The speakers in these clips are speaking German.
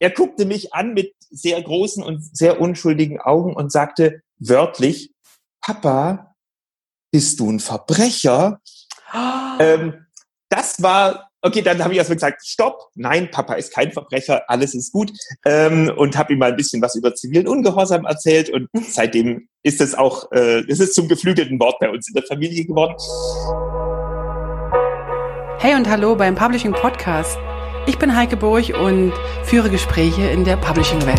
er guckte mich an mit sehr großen und sehr unschuldigen Augen und sagte wörtlich, Papa, bist du ein Verbrecher? Oh. Ähm, das war Okay, dann habe ich erstmal gesagt, stopp, nein, Papa ist kein Verbrecher, alles ist gut. Ähm, und habe ihm mal ein bisschen was über zivilen Ungehorsam erzählt. Und seitdem ist es auch, äh, ist es zum geflügelten Wort bei uns in der Familie geworden. Hey und hallo beim Publishing Podcast. Ich bin Heike Burg und führe Gespräche in der Publishing-Welt.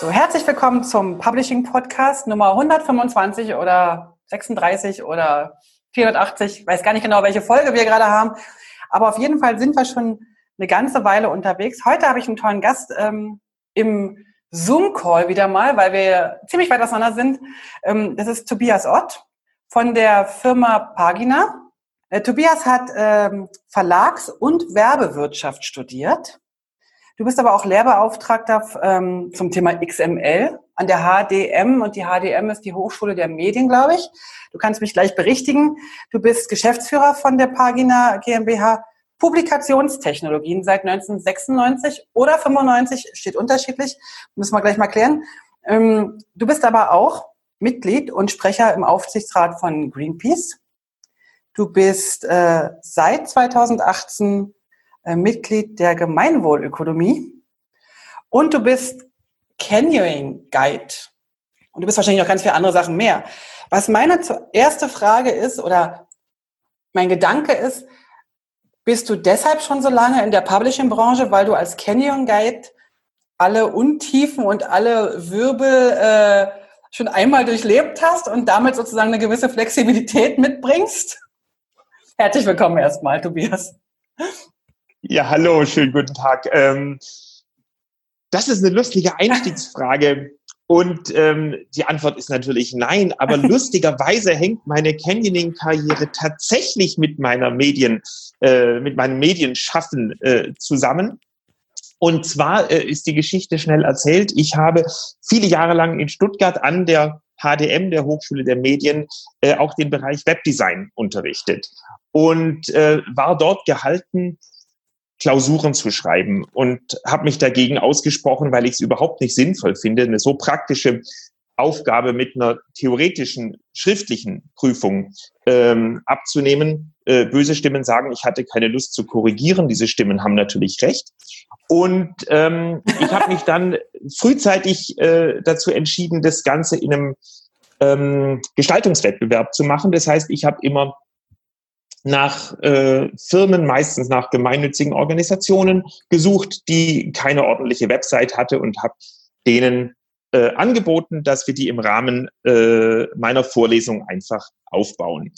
So, herzlich willkommen zum Publishing Podcast Nummer 125 oder 36 oder 480, weiß gar nicht genau, welche Folge wir gerade haben. Aber auf jeden Fall sind wir schon eine ganze Weile unterwegs. Heute habe ich einen tollen Gast ähm, im Zoom-Call wieder mal, weil wir ziemlich weit auseinander sind. Ähm, das ist Tobias Ott von der Firma Pagina. Äh, Tobias hat ähm, Verlags- und Werbewirtschaft studiert. Du bist aber auch Lehrbeauftragter ähm, zum Thema XML an der HDM und die HDM ist die Hochschule der Medien, glaube ich. Du kannst mich gleich berichtigen. Du bist Geschäftsführer von der Pagina GmbH Publikationstechnologien seit 1996 oder 95, steht unterschiedlich, müssen wir gleich mal klären. Ähm, du bist aber auch Mitglied und Sprecher im Aufsichtsrat von Greenpeace. Du bist äh, seit 2018 äh, Mitglied der Gemeinwohlökonomie und du bist Canyoning Guide. Und du bist wahrscheinlich noch ganz viele andere Sachen mehr. Was meine erste Frage ist oder mein Gedanke ist, bist du deshalb schon so lange in der Publishing-Branche, weil du als Canyon Guide alle Untiefen und alle Wirbel äh, schon einmal durchlebt hast und damit sozusagen eine gewisse Flexibilität mitbringst? Herzlich willkommen erstmal, Tobias. Ja, hallo, schönen guten Tag. Ähm, das ist eine lustige Einstiegsfrage. Und ähm, die Antwort ist natürlich nein, aber lustigerweise hängt meine Canyoning-Karriere tatsächlich mit meiner Medien, äh, mit meinem Medienschaffen äh, zusammen. Und zwar äh, ist die Geschichte schnell erzählt. Ich habe viele Jahre lang in Stuttgart an der HDM, der Hochschule der Medien, äh, auch den Bereich Webdesign unterrichtet und äh, war dort gehalten, Klausuren zu schreiben und habe mich dagegen ausgesprochen, weil ich es überhaupt nicht sinnvoll finde, eine so praktische Aufgabe mit einer theoretischen schriftlichen Prüfung ähm, abzunehmen. Äh, böse Stimmen sagen, ich hatte keine Lust zu korrigieren. Diese Stimmen haben natürlich recht. Und ähm, ich habe mich dann frühzeitig äh, dazu entschieden, das Ganze in einem ähm, Gestaltungswettbewerb zu machen. Das heißt, ich habe immer nach äh, Firmen, meistens nach gemeinnützigen Organisationen gesucht, die keine ordentliche Website hatte und habe denen äh, angeboten, dass wir die im Rahmen äh, meiner Vorlesung einfach aufbauen.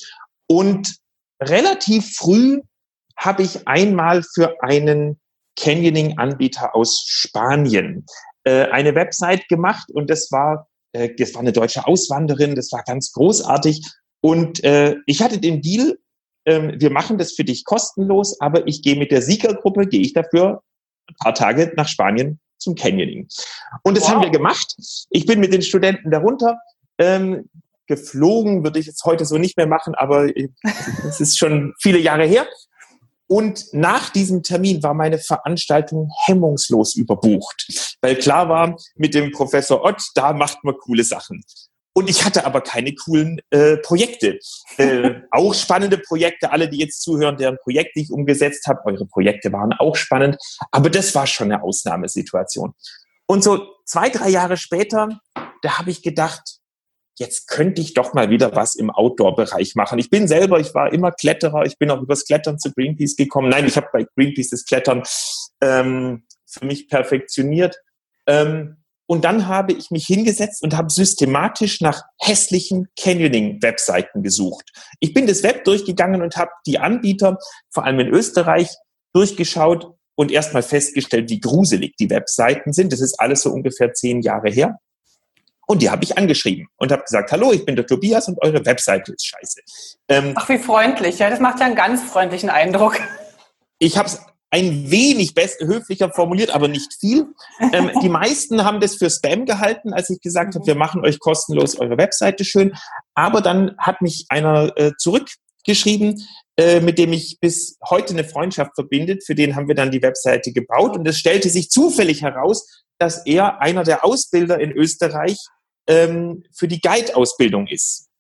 Und relativ früh habe ich einmal für einen Canyoning-Anbieter aus Spanien äh, eine Website gemacht und das war, äh, das war eine deutsche Auswanderin, das war ganz großartig. Und äh, ich hatte den Deal, ähm, wir machen das für dich kostenlos, aber ich gehe mit der Siegergruppe, gehe ich dafür ein paar Tage nach Spanien zum Canyoning. Und das wow. haben wir gemacht. Ich bin mit den Studenten darunter. Ähm, geflogen würde ich jetzt heute so nicht mehr machen, aber es ist schon viele Jahre her. Und nach diesem Termin war meine Veranstaltung hemmungslos überbucht, weil klar war, mit dem Professor Ott, da macht man coole Sachen. Und ich hatte aber keine coolen äh, Projekte. Äh, auch spannende Projekte, alle, die jetzt zuhören, deren Projekt ich umgesetzt habe, eure Projekte waren auch spannend, aber das war schon eine Ausnahmesituation. Und so zwei, drei Jahre später, da habe ich gedacht, jetzt könnte ich doch mal wieder was im Outdoor-Bereich machen. Ich bin selber, ich war immer Kletterer, ich bin auch übers Klettern zu Greenpeace gekommen. Nein, ich habe bei Greenpeace das Klettern ähm, für mich perfektioniert. Ähm, und dann habe ich mich hingesetzt und habe systematisch nach hässlichen Canyoning-Webseiten gesucht. Ich bin das Web durchgegangen und habe die Anbieter, vor allem in Österreich, durchgeschaut und erstmal festgestellt, wie gruselig die Webseiten sind. Das ist alles so ungefähr zehn Jahre her. Und die habe ich angeschrieben und habe gesagt, hallo, ich bin der Tobias und eure Webseite ist scheiße. Ähm, Ach, wie freundlich. Ja, das macht ja einen ganz freundlichen Eindruck. Ich habe es ein wenig höflicher formuliert, aber nicht viel. Ähm, die meisten haben das für Spam gehalten, als ich gesagt habe, wir machen euch kostenlos eure Webseite schön. Aber dann hat mich einer äh, zurück geschrieben, äh, mit dem ich bis heute eine Freundschaft verbindet. Für den haben wir dann die Webseite gebaut und es stellte sich zufällig heraus, dass er einer der Ausbilder in Österreich ähm, für die Guide-Ausbildung ist.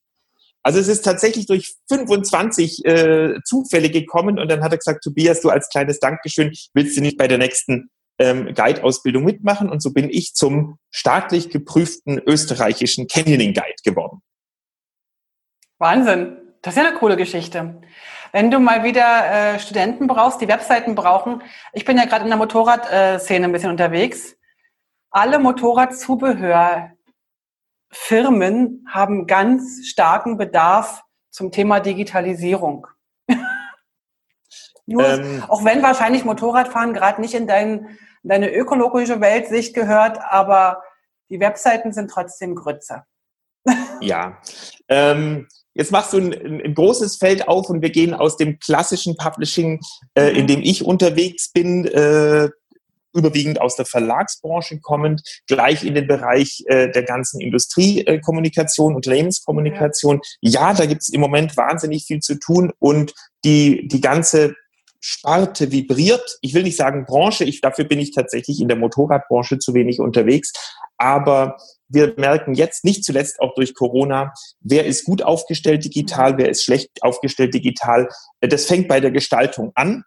Also es ist tatsächlich durch 25 äh, Zufälle gekommen und dann hat er gesagt, Tobias, du als kleines Dankeschön, willst du nicht bei der nächsten ähm, Guide-Ausbildung mitmachen? Und so bin ich zum staatlich geprüften österreichischen Canyoning Guide geworden. Wahnsinn. Das ist ja eine coole Geschichte. Wenn du mal wieder äh, Studenten brauchst, die Webseiten brauchen, ich bin ja gerade in der Motorradszene ein bisschen unterwegs. Alle Motorradzubehör Firmen haben ganz starken Bedarf zum Thema Digitalisierung. Nur, ähm, auch wenn wahrscheinlich Motorradfahren gerade nicht in dein, deine ökologische Weltsicht gehört, aber die Webseiten sind trotzdem Grütze. ja. Ähm, jetzt machst du ein, ein, großes Feld auf und wir gehen aus dem klassischen Publishing, äh, in mhm. dem ich unterwegs bin, äh, überwiegend aus der Verlagsbranche kommend, gleich in den Bereich äh, der ganzen Industriekommunikation, Unternehmenskommunikation. Ja, da gibt es im Moment wahnsinnig viel zu tun und die, die ganze Sparte vibriert. Ich will nicht sagen Branche, ich, dafür bin ich tatsächlich in der Motorradbranche zu wenig unterwegs. Aber wir merken jetzt nicht zuletzt auch durch Corona, wer ist gut aufgestellt digital, wer ist schlecht aufgestellt digital. Das fängt bei der Gestaltung an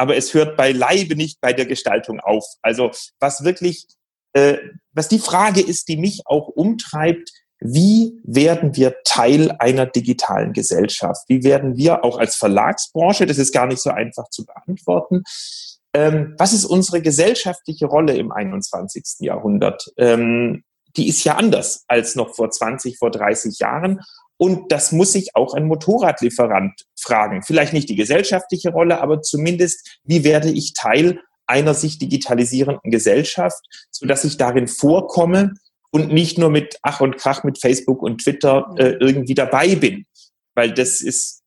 aber es hört beileibe nicht bei der Gestaltung auf. Also was wirklich, äh, was die Frage ist, die mich auch umtreibt, wie werden wir Teil einer digitalen Gesellschaft? Wie werden wir auch als Verlagsbranche, das ist gar nicht so einfach zu beantworten, ähm, was ist unsere gesellschaftliche Rolle im 21. Jahrhundert? Ähm, die ist ja anders als noch vor 20, vor 30 Jahren. Und das muss sich auch ein Motorradlieferant fragen. Vielleicht nicht die gesellschaftliche Rolle, aber zumindest, wie werde ich Teil einer sich digitalisierenden Gesellschaft, so dass ich darin vorkomme und nicht nur mit Ach und Krach mit Facebook und Twitter äh, irgendwie dabei bin. Weil das ist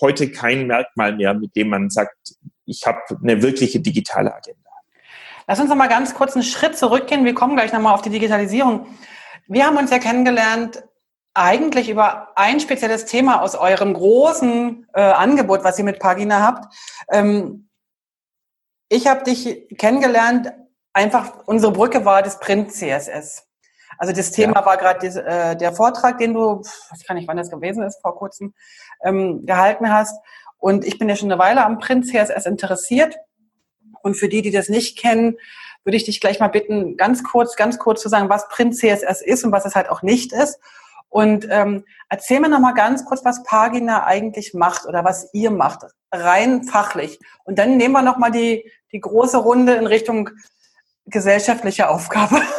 heute kein Merkmal mehr, mit dem man sagt, ich habe eine wirkliche digitale Agenda. Lass uns noch mal ganz kurz einen Schritt zurückgehen. Wir kommen gleich noch mal auf die Digitalisierung. Wir haben uns ja kennengelernt eigentlich über ein spezielles Thema aus eurem großen äh, Angebot, was ihr mit Pagina habt. Ähm, ich habe dich kennengelernt, einfach unsere Brücke war das Print CSS. Also das Thema ja. war gerade äh, der Vortrag, den du, ich kann nicht, wann das gewesen ist, vor kurzem ähm, gehalten hast. Und ich bin ja schon eine Weile am Print CSS interessiert. Und für die, die das nicht kennen, würde ich dich gleich mal bitten, ganz kurz, ganz kurz zu sagen, was Print CSS ist und was es halt auch nicht ist. Und ähm, erzähl mir noch mal ganz kurz, was Pagina eigentlich macht oder was ihr macht, rein fachlich. Und dann nehmen wir noch mal die, die große Runde in Richtung gesellschaftliche Aufgabe.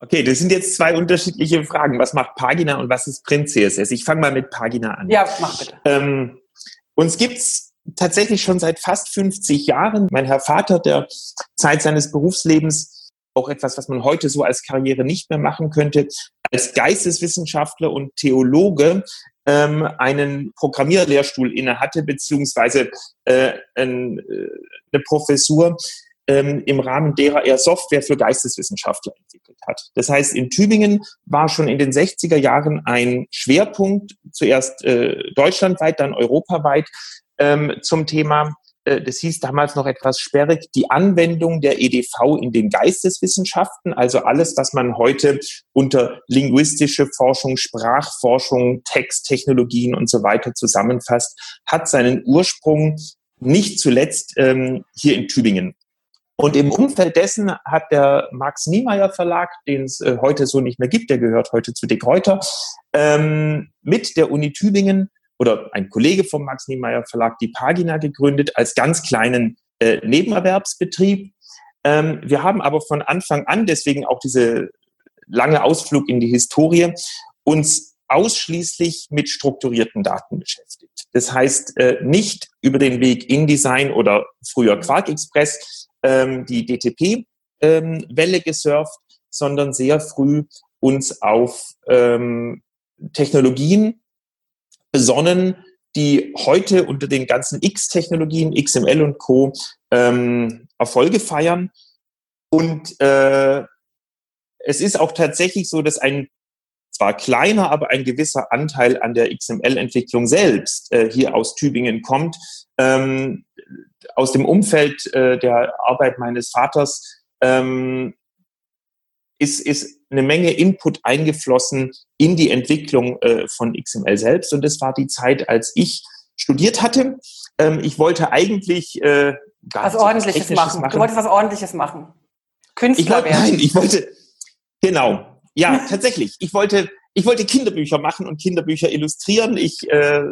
Okay, das sind jetzt zwei unterschiedliche Fragen. Was macht Pagina und was ist Print CSS? Ich fange mal mit Pagina an. Ja, mach bitte. Ähm, uns gibt's tatsächlich schon seit fast 50 Jahren. Mein Herr Vater, der Zeit seines Berufslebens auch etwas, was man heute so als Karriere nicht mehr machen könnte, als Geisteswissenschaftler und Theologe ähm, einen Programmierlehrstuhl inne hatte, beziehungsweise äh, ein, äh, eine Professur ähm, im Rahmen derer er Software für Geisteswissenschaftler entwickelt hat. Das heißt, in Tübingen war schon in den 60er Jahren ein Schwerpunkt, zuerst äh, deutschlandweit, dann europaweit, ähm, zum Thema das hieß damals noch etwas sperrig, die Anwendung der EDV in den Geisteswissenschaften, also alles, was man heute unter linguistische Forschung, Sprachforschung, Texttechnologien und so weiter zusammenfasst, hat seinen Ursprung nicht zuletzt ähm, hier in Tübingen. Und im Umfeld dessen hat der Max Niemeyer Verlag, den es äh, heute so nicht mehr gibt, der gehört heute zu Dick Reuter, ähm, mit der Uni Tübingen oder ein Kollege vom Max Niemeyer Verlag die Pagina gegründet als ganz kleinen äh, Nebenerwerbsbetrieb. Ähm, wir haben aber von Anfang an, deswegen auch diese lange Ausflug in die Historie, uns ausschließlich mit strukturierten Daten beschäftigt. Das heißt, äh, nicht über den Weg InDesign oder früher Quark Express ähm, die DTP-Welle ähm, gesurft, sondern sehr früh uns auf ähm, Technologien besonnen, die heute unter den ganzen X-Technologien, XML und Co. Ähm, Erfolge feiern. Und äh, es ist auch tatsächlich so, dass ein zwar kleiner, aber ein gewisser Anteil an der XML-Entwicklung selbst äh, hier aus Tübingen kommt. Ähm, aus dem Umfeld äh, der Arbeit meines Vaters ähm, ist, ist eine Menge Input eingeflossen in die Entwicklung äh, von XML selbst. Und das war die Zeit, als ich studiert hatte. Ähm, ich wollte eigentlich äh, was Ordentliches machen. machen. Du wolltest was Ordentliches machen. Künstler ich wollte, Nein, ich wollte, genau. Ja, tatsächlich. Ich wollte, ich wollte Kinderbücher machen und Kinderbücher illustrieren. Ich, äh,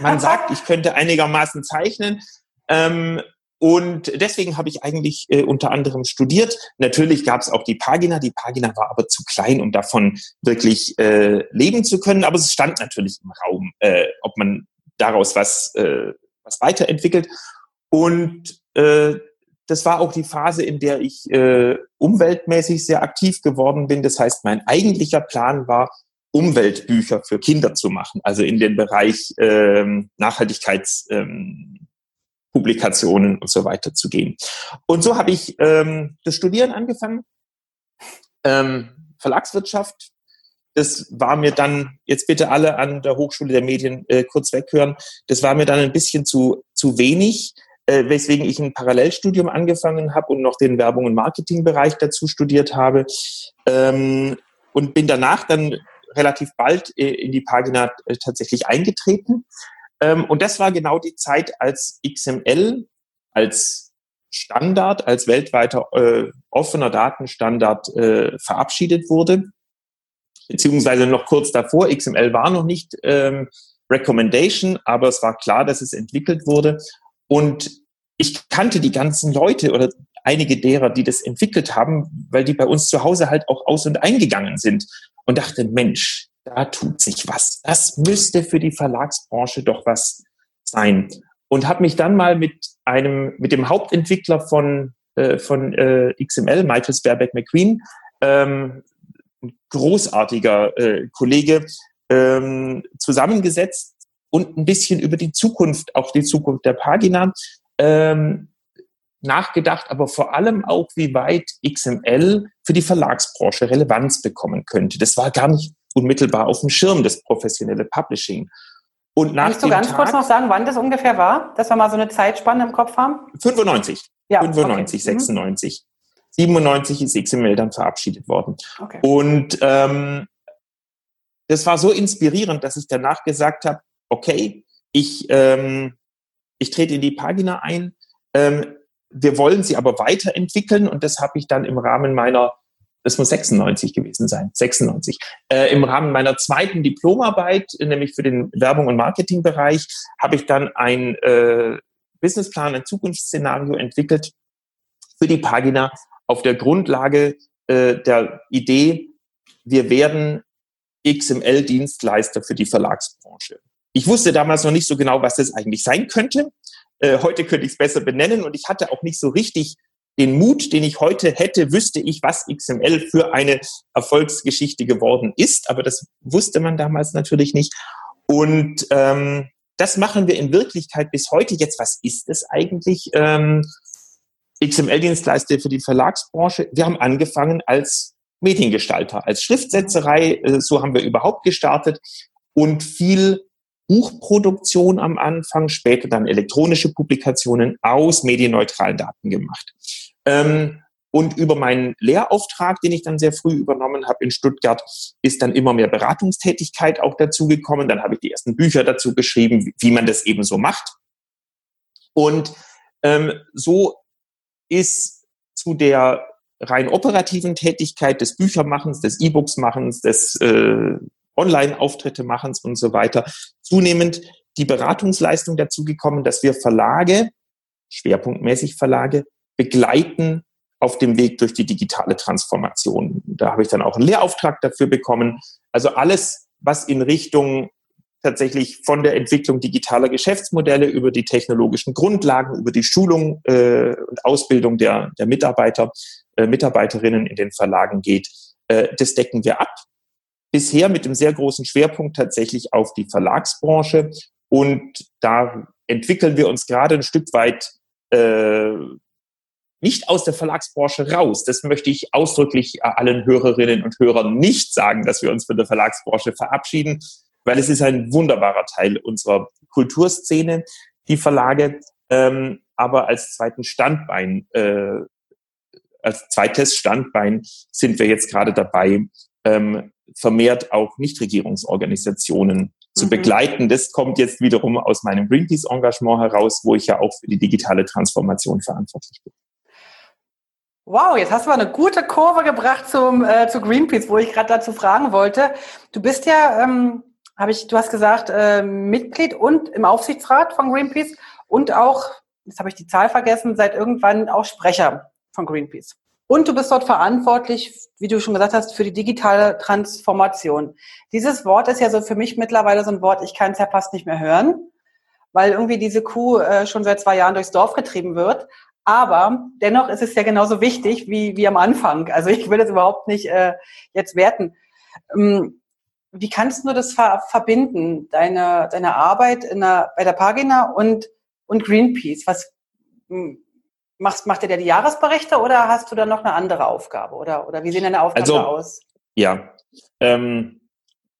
man sagt, ich könnte einigermaßen zeichnen. Ähm, und deswegen habe ich eigentlich äh, unter anderem studiert. Natürlich gab es auch die Pagina. Die Pagina war aber zu klein, um davon wirklich äh, leben zu können. Aber es stand natürlich im Raum, äh, ob man daraus was, äh, was weiterentwickelt. Und äh, das war auch die Phase, in der ich äh, umweltmäßig sehr aktiv geworden bin. Das heißt, mein eigentlicher Plan war, Umweltbücher für Kinder zu machen, also in den Bereich ähm, Nachhaltigkeits. Ähm, Publikationen und so weiter zu gehen. Und so habe ich ähm, das Studieren angefangen, ähm, Verlagswirtschaft. Das war mir dann, jetzt bitte alle an der Hochschule der Medien äh, kurz weghören, das war mir dann ein bisschen zu, zu wenig, äh, weswegen ich ein Parallelstudium angefangen habe und noch den Werbung- und Marketingbereich dazu studiert habe. Ähm, und bin danach dann relativ bald äh, in die Pagina äh, tatsächlich eingetreten ähm, und das war genau die Zeit, als XML als Standard, als weltweiter äh, offener Datenstandard äh, verabschiedet wurde. Beziehungsweise noch kurz davor, XML war noch nicht ähm, Recommendation, aber es war klar, dass es entwickelt wurde. Und ich kannte die ganzen Leute oder einige derer, die das entwickelt haben, weil die bei uns zu Hause halt auch aus und eingegangen sind und dachte, Mensch, da tut sich was. Das müsste für die Verlagsbranche doch was sein. Und habe mich dann mal mit einem, mit dem Hauptentwickler von, äh, von äh, XML, Michael Sperbeck McQueen, ähm, großartiger äh, Kollege, ähm, zusammengesetzt und ein bisschen über die Zukunft, auch die Zukunft der Pagina, ähm, nachgedacht, aber vor allem auch, wie weit XML für die Verlagsbranche Relevanz bekommen könnte. Das war gar nicht unmittelbar auf dem Schirm, das professionelle Publishing. Und nach Kannst du ganz Tag, kurz noch sagen, wann das ungefähr war, dass wir mal so eine Zeitspanne im Kopf haben? 95. Ja, 95, okay. 96. Mhm. 97 ist XML dann verabschiedet worden. Okay. Und ähm, das war so inspirierend, dass ich danach gesagt habe, okay, ich, ähm, ich trete in die Pagina ein. Ähm, wir wollen sie aber weiterentwickeln und das habe ich dann im Rahmen meiner das muss 96 gewesen sein, 96. Äh, Im Rahmen meiner zweiten Diplomarbeit, nämlich für den Werbung- und Marketingbereich, habe ich dann ein äh, Businessplan, ein Zukunftsszenario entwickelt für die Pagina auf der Grundlage äh, der Idee, wir werden XML-Dienstleister für die Verlagsbranche. Ich wusste damals noch nicht so genau, was das eigentlich sein könnte. Äh, heute könnte ich es besser benennen und ich hatte auch nicht so richtig den Mut, den ich heute hätte, wüsste ich, was XML für eine Erfolgsgeschichte geworden ist. Aber das wusste man damals natürlich nicht. Und ähm, das machen wir in Wirklichkeit bis heute. Jetzt, was ist es eigentlich? Ähm, XML-Dienstleister für die Verlagsbranche. Wir haben angefangen als Mediengestalter, als Schriftsetzerei. Äh, so haben wir überhaupt gestartet und viel Buchproduktion am Anfang, später dann elektronische Publikationen aus medienneutralen Daten gemacht. Ähm, und über meinen Lehrauftrag, den ich dann sehr früh übernommen habe in Stuttgart, ist dann immer mehr Beratungstätigkeit auch dazugekommen. Dann habe ich die ersten Bücher dazu geschrieben, wie man das eben so macht. Und ähm, so ist zu der rein operativen Tätigkeit des Büchermachens, des E-Books-Machens, des äh, Online-Auftritte-Machens und so weiter zunehmend die Beratungsleistung dazugekommen, dass wir Verlage, schwerpunktmäßig Verlage, begleiten auf dem Weg durch die digitale Transformation. Da habe ich dann auch einen Lehrauftrag dafür bekommen. Also alles, was in Richtung tatsächlich von der Entwicklung digitaler Geschäftsmodelle über die technologischen Grundlagen, über die Schulung äh, und Ausbildung der, der Mitarbeiter, äh, Mitarbeiterinnen in den Verlagen geht, äh, das decken wir ab. Bisher mit dem sehr großen Schwerpunkt tatsächlich auf die Verlagsbranche. Und da entwickeln wir uns gerade ein Stück weit äh, nicht aus der Verlagsbranche raus. Das möchte ich ausdrücklich allen Hörerinnen und Hörern nicht sagen, dass wir uns von der Verlagsbranche verabschieden, weil es ist ein wunderbarer Teil unserer Kulturszene, die Verlage. Ähm, aber als zweiten Standbein, äh, als zweites Standbein sind wir jetzt gerade dabei, ähm, vermehrt auch Nichtregierungsorganisationen zu mhm. begleiten. Das kommt jetzt wiederum aus meinem Greenpeace-Engagement heraus, wo ich ja auch für die digitale Transformation verantwortlich bin. Wow, jetzt hast du mal eine gute Kurve gebracht zum, äh, zu Greenpeace, wo ich gerade dazu fragen wollte. Du bist ja, ähm, habe ich, du hast gesagt, äh, Mitglied und im Aufsichtsrat von Greenpeace und auch, jetzt habe ich die Zahl vergessen, seit irgendwann auch Sprecher von Greenpeace. Und du bist dort verantwortlich, wie du schon gesagt hast, für die digitale Transformation. Dieses Wort ist ja so für mich mittlerweile so ein Wort, ich kann es ja fast nicht mehr hören, weil irgendwie diese Kuh äh, schon seit zwei Jahren durchs Dorf getrieben wird. Aber dennoch ist es ja genauso wichtig wie, wie am Anfang. Also ich will das überhaupt nicht äh, jetzt werten. Ähm, wie kannst du das ver verbinden, deine, deine Arbeit in der, bei der Pagina und, und Greenpeace? Was, hm, Machst, macht ihr da die Jahresberichte oder hast du da noch eine andere Aufgabe? Oder, oder wie sehen deine Aufgaben also, aus? Ja, ähm,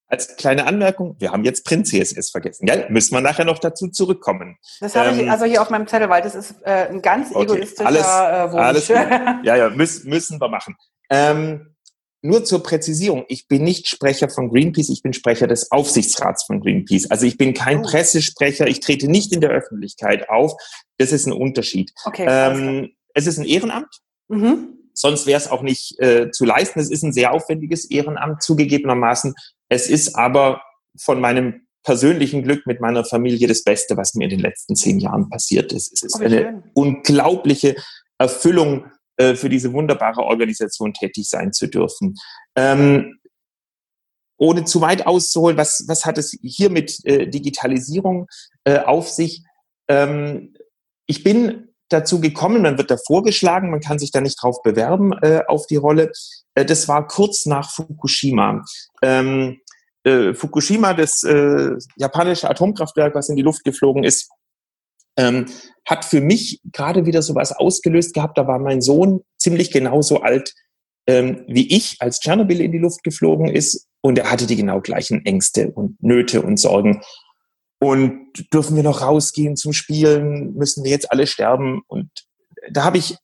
als kleine Anmerkung, wir haben jetzt Print CSS vergessen. Gell? Müssen wir nachher noch dazu zurückkommen. Das habe ähm, ich also hier auf meinem Zettel, weil das ist äh, ein ganz okay, egoistischer alles, äh, Wunsch. Alles gut. Ja, ja, müssen, müssen wir machen. Ähm, nur zur Präzisierung, ich bin nicht Sprecher von Greenpeace, ich bin Sprecher des Aufsichtsrats von Greenpeace. Also ich bin kein oh. Pressesprecher, ich trete nicht in der Öffentlichkeit auf. Das ist ein Unterschied. Okay, ähm, es ist ein Ehrenamt. Mhm. Sonst wäre es auch nicht äh, zu leisten. Es ist ein sehr aufwendiges Ehrenamt, zugegebenermaßen. Es ist aber von meinem persönlichen Glück mit meiner Familie das Beste, was mir in den letzten zehn Jahren passiert ist. Es ist oh, eine schön. unglaubliche Erfüllung, äh, für diese wunderbare Organisation tätig sein zu dürfen. Ähm, ohne zu weit auszuholen, was, was hat es hier mit äh, Digitalisierung äh, auf sich? Ähm, ich bin dazu gekommen, man wird da vorgeschlagen, man kann sich da nicht drauf bewerben äh, auf die Rolle. Äh, das war kurz nach Fukushima. Ähm, äh, Fukushima, das äh, japanische Atomkraftwerk, was in die Luft geflogen ist, ähm, hat für mich gerade wieder sowas ausgelöst gehabt. Da war mein Sohn ziemlich genauso alt ähm, wie ich, als Tschernobyl in die Luft geflogen ist. Und er hatte die genau gleichen Ängste und Nöte und Sorgen. Und dürfen wir noch rausgehen zum Spielen? Müssen wir jetzt alle sterben? Und da habe ich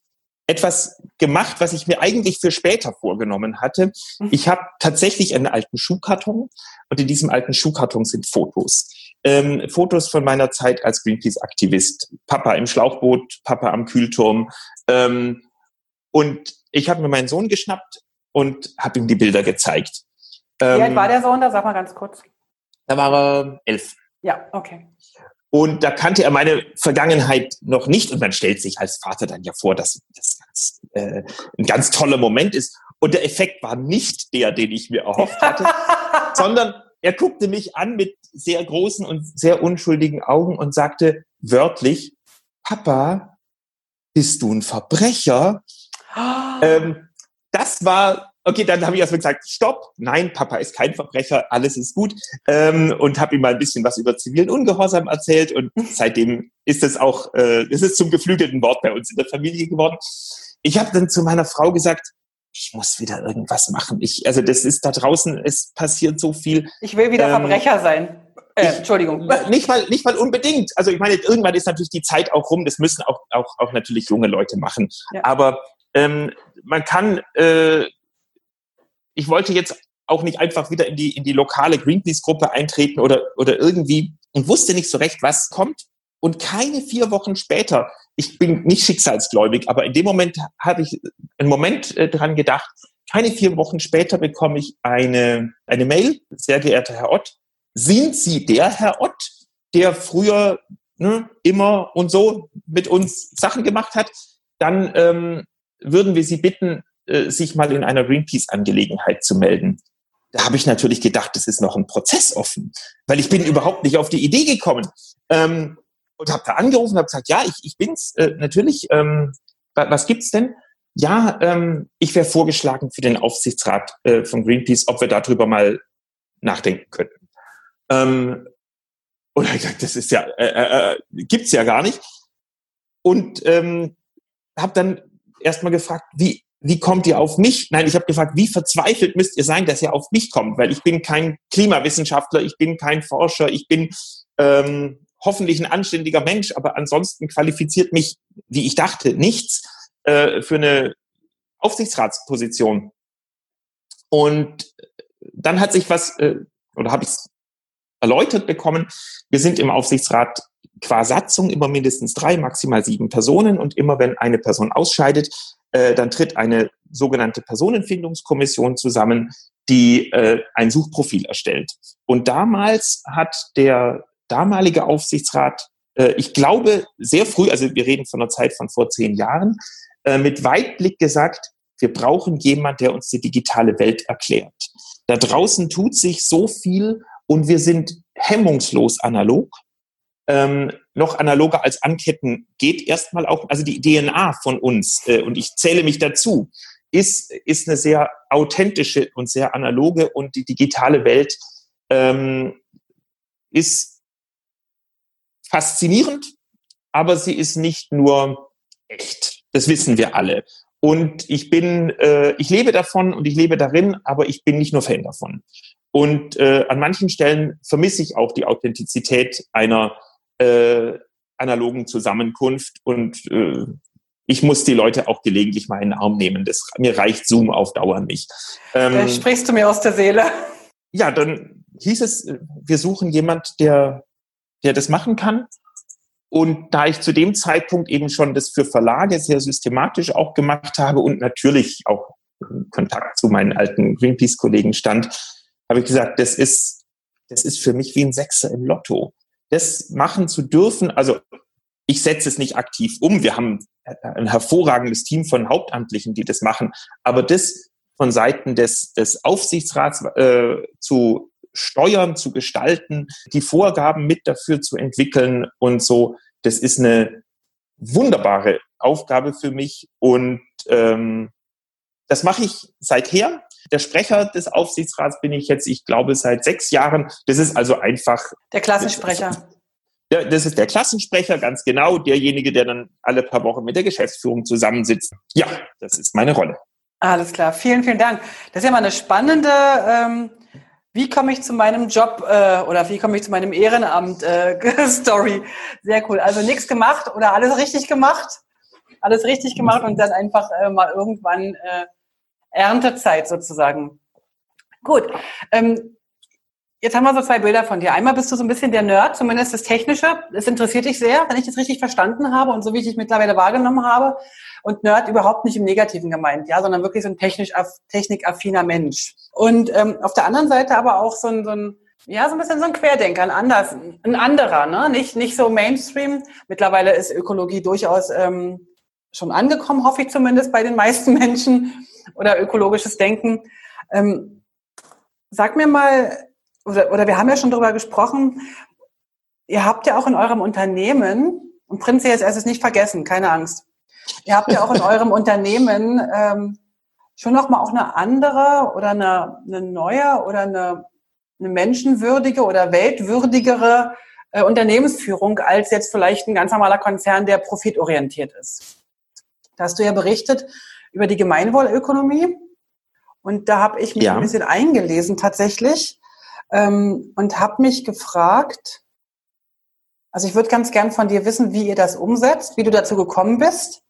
etwas gemacht, was ich mir eigentlich für später vorgenommen hatte. Mhm. Ich habe tatsächlich einen alten Schuhkarton und in diesem alten Schuhkarton sind Fotos. Ähm, Fotos von meiner Zeit als Greenpeace-Aktivist. Papa im Schlauchboot, Papa am Kühlturm. Ähm, und ich habe mir meinen Sohn geschnappt und habe ihm die Bilder gezeigt. Ähm, Wie alt ähm, war der Sohn da? Sag mal ganz kurz. Da war er elf. Ja, okay. Und da kannte er meine Vergangenheit noch nicht. Und man stellt sich als Vater dann ja vor, dass das ganz, äh, ein ganz toller Moment ist. Und der Effekt war nicht der, den ich mir erhofft hatte, sondern er guckte mich an mit sehr großen und sehr unschuldigen Augen und sagte wörtlich, Papa, bist du ein Verbrecher? Ähm, das war Okay, dann habe ich erstmal gesagt, stopp, nein, Papa ist kein Verbrecher, alles ist gut. Ähm, und habe ihm mal ein bisschen was über zivilen Ungehorsam erzählt. Und seitdem ist es auch, äh, ist es zum geflügelten Wort bei uns in der Familie geworden. Ich habe dann zu meiner Frau gesagt, ich muss wieder irgendwas machen. Ich, also das ist da draußen, es passiert so viel. Ich will wieder ähm, Verbrecher sein. Äh, ich, Entschuldigung. Nicht mal, nicht mal unbedingt. Also ich meine, irgendwann ist natürlich die Zeit auch rum. Das müssen auch, auch, auch natürlich junge Leute machen. Ja. Aber ähm, man kann äh, ich wollte jetzt auch nicht einfach wieder in die, in die lokale Greenpeace-Gruppe eintreten oder, oder irgendwie und wusste nicht so recht, was kommt. Und keine vier Wochen später, ich bin nicht schicksalsgläubig, aber in dem Moment habe ich einen Moment äh, dran gedacht, keine vier Wochen später bekomme ich eine, eine Mail, sehr geehrter Herr Ott, sind Sie der Herr Ott, der früher ne, immer und so mit uns Sachen gemacht hat? Dann ähm, würden wir Sie bitten, äh, sich mal in einer Greenpeace-Angelegenheit zu melden. Da habe ich natürlich gedacht, das ist noch ein Prozess offen, weil ich bin überhaupt nicht auf die Idee gekommen. Ähm, und habe da angerufen, habe gesagt, ja, ich, ich bin's äh, natürlich. Ähm, was gibt's denn? Ja, ähm, ich wäre vorgeschlagen für den Aufsichtsrat äh, von Greenpeace, ob wir darüber mal nachdenken könnten. Ähm, und ich gesagt, das ist ja äh, äh, äh, gibt's ja gar nicht. Und ähm, habe dann erstmal gefragt, wie, wie kommt ihr auf mich? Nein, ich habe gefragt, wie verzweifelt müsst ihr sein, dass ihr auf mich kommt? Weil ich bin kein Klimawissenschaftler, ich bin kein Forscher, ich bin ähm, hoffentlich ein anständiger Mensch, aber ansonsten qualifiziert mich, wie ich dachte, nichts äh, für eine Aufsichtsratsposition. Und dann hat sich was, äh, oder habe ich es erläutert bekommen, wir sind im Aufsichtsrat qua Satzung immer mindestens drei, maximal sieben Personen und immer wenn eine Person ausscheidet, äh, dann tritt eine sogenannte Personenfindungskommission zusammen, die äh, ein Suchprofil erstellt. Und damals hat der damalige Aufsichtsrat, äh, ich glaube, sehr früh, also wir reden von einer Zeit von vor zehn Jahren, äh, mit Weitblick gesagt, wir brauchen jemand, der uns die digitale Welt erklärt. Da draußen tut sich so viel und wir sind hemmungslos analog ähm, noch analoger als Anketten geht erstmal auch, also die DNA von uns, äh, und ich zähle mich dazu, ist, ist eine sehr authentische und sehr analoge und die digitale Welt ähm, ist faszinierend, aber sie ist nicht nur echt. Das wissen wir alle. Und ich bin, äh, ich lebe davon und ich lebe darin, aber ich bin nicht nur Fan davon. Und äh, an manchen Stellen vermisse ich auch die Authentizität einer äh, analogen Zusammenkunft und äh, ich muss die Leute auch gelegentlich mal in den Arm nehmen. Das, mir reicht Zoom auf Dauer nicht. Ähm, da sprichst du mir aus der Seele. Ja, dann hieß es, wir suchen jemand, der, der das machen kann. Und da ich zu dem Zeitpunkt eben schon das für Verlage sehr systematisch auch gemacht habe und natürlich auch Kontakt zu meinen alten Greenpeace-Kollegen stand, habe ich gesagt, das ist, das ist für mich wie ein Sechser im Lotto das machen zu dürfen, also ich setze es nicht aktiv um. Wir haben ein hervorragendes Team von Hauptamtlichen, die das machen. Aber das von Seiten des, des Aufsichtsrats äh, zu steuern, zu gestalten, die Vorgaben mit dafür zu entwickeln und so, das ist eine wunderbare Aufgabe für mich und ähm, das mache ich seither. Der Sprecher des Aufsichtsrats bin ich jetzt, ich glaube, seit sechs Jahren. Das ist also einfach. Der Klassensprecher. Ja, das ist der Klassensprecher, ganz genau, derjenige, der dann alle paar Wochen mit der Geschäftsführung zusammensitzt. Ja, das ist meine Rolle. Alles klar, vielen, vielen Dank. Das ist ja mal eine spannende, ähm, wie komme ich zu meinem Job äh, oder wie komme ich zu meinem Ehrenamt äh, Story. Sehr cool. Also nichts gemacht oder alles richtig gemacht? Alles richtig gemacht und dann einfach äh, mal irgendwann äh, Erntezeit sozusagen. Gut. Ähm, jetzt haben wir so zwei Bilder von dir. Einmal bist du so ein bisschen der Nerd, zumindest das Technische. Es interessiert dich sehr, wenn ich das richtig verstanden habe und so wie ich dich mittlerweile wahrgenommen habe. Und Nerd überhaupt nicht im Negativen gemeint, ja, sondern wirklich so ein technisch, technikaffiner Mensch. Und ähm, auf der anderen Seite aber auch so ein, so ein ja, so ein bisschen so ein Querdenker, ein anders, ein anderer, ne? Nicht, nicht so Mainstream. Mittlerweile ist Ökologie durchaus ähm, schon angekommen, hoffe ich zumindest bei den meisten Menschen oder ökologisches Denken. Ähm, sag mir mal, oder, oder wir haben ja schon darüber gesprochen, ihr habt ja auch in eurem Unternehmen, und Prinz jetzt erst nicht vergessen, keine Angst, ihr habt ja auch in eurem Unternehmen ähm, schon nochmal auch eine andere oder eine, eine neue oder eine, eine menschenwürdige oder weltwürdigere äh, Unternehmensführung als jetzt vielleicht ein ganz normaler Konzern, der profitorientiert ist. Da hast du ja berichtet, über die Gemeinwohlökonomie. Und da habe ich mich ja. ein bisschen eingelesen tatsächlich ähm, und habe mich gefragt, also ich würde ganz gern von dir wissen, wie ihr das umsetzt, wie du dazu gekommen bist.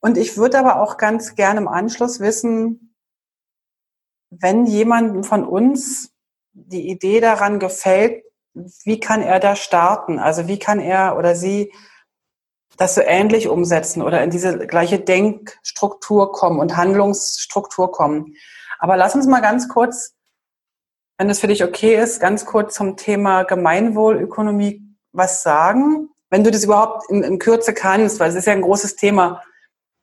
Und ich würde aber auch ganz gern im Anschluss wissen, wenn jemandem von uns die Idee daran gefällt, wie kann er da starten? Also wie kann er oder sie das so ähnlich umsetzen oder in diese gleiche Denkstruktur kommen und Handlungsstruktur kommen. Aber lass uns mal ganz kurz, wenn es für dich okay ist, ganz kurz zum Thema Gemeinwohlökonomie was sagen, wenn du das überhaupt in, in Kürze kannst, weil es ist ja ein großes Thema.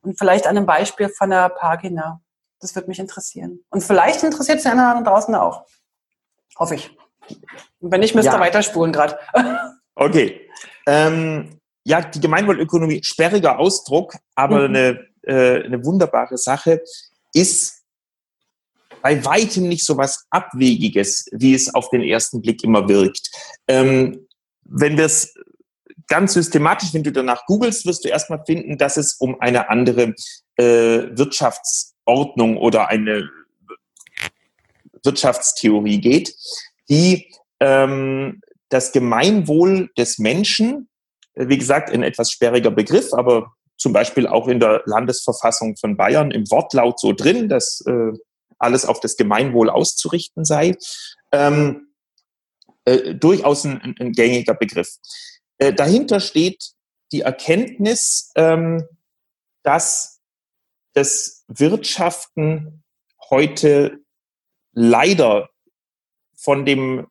Und vielleicht an einem Beispiel von der Pagina. Das würde mich interessieren. Und vielleicht interessiert es die anderen draußen auch. Hoffe ich. Und wenn nicht, müsst ihr ja. weiterspulen gerade. Okay. Ähm, ja, die Gemeinwohlökonomie, sperriger Ausdruck, aber mhm. eine, äh, eine wunderbare Sache, ist bei weitem nicht so was Abwegiges, wie es auf den ersten Blick immer wirkt. Ähm, wenn wir es ganz systematisch, wenn du danach googelst, wirst du erstmal finden, dass es um eine andere äh, Wirtschaftsordnung oder eine Wirtschaftstheorie geht, die ähm, das Gemeinwohl des Menschen, wie gesagt, ein etwas sperriger Begriff, aber zum Beispiel auch in der Landesverfassung von Bayern im Wortlaut so drin, dass äh, alles auf das Gemeinwohl auszurichten sei, ähm, äh, durchaus ein, ein, gängiger Begriff. Äh, dahinter steht die Erkenntnis, ähm, dass das Wirtschaften heute leider von dem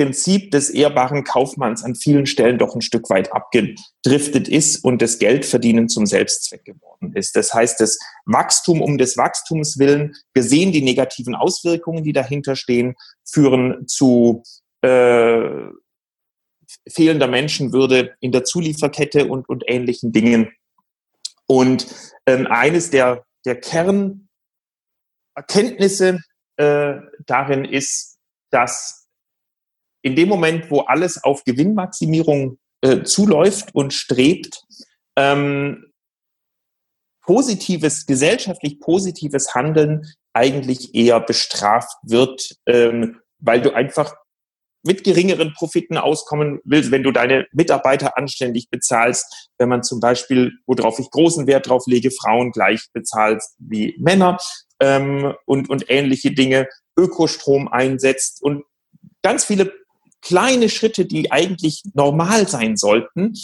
Prinzip des ehrbaren Kaufmanns an vielen Stellen doch ein Stück weit abgedriftet ist und das Geldverdienen zum Selbstzweck geworden ist. Das heißt, das Wachstum um des Wachstums willen, wir sehen die negativen Auswirkungen, die dahinter stehen, führen zu äh, fehlender Menschenwürde in der Zulieferkette und, und ähnlichen Dingen. Und ähm, eines der, der Kernerkenntnisse äh, darin ist, dass in dem Moment, wo alles auf Gewinnmaximierung äh, zuläuft und strebt, ähm, positives, gesellschaftlich positives Handeln eigentlich eher bestraft wird, ähm, weil du einfach mit geringeren Profiten auskommen willst, wenn du deine Mitarbeiter anständig bezahlst, wenn man zum Beispiel, worauf ich großen Wert drauf lege, Frauen gleich bezahlst wie Männer ähm, und, und ähnliche Dinge, Ökostrom einsetzt und ganz viele kleine Schritte, die eigentlich normal sein sollten,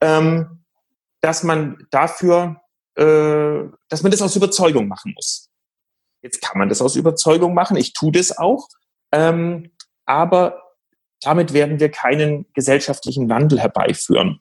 ähm, dass man dafür, äh, dass man das aus Überzeugung machen muss. Jetzt kann man das aus Überzeugung machen, ich tue das auch, ähm, aber damit werden wir keinen gesellschaftlichen Wandel herbeiführen.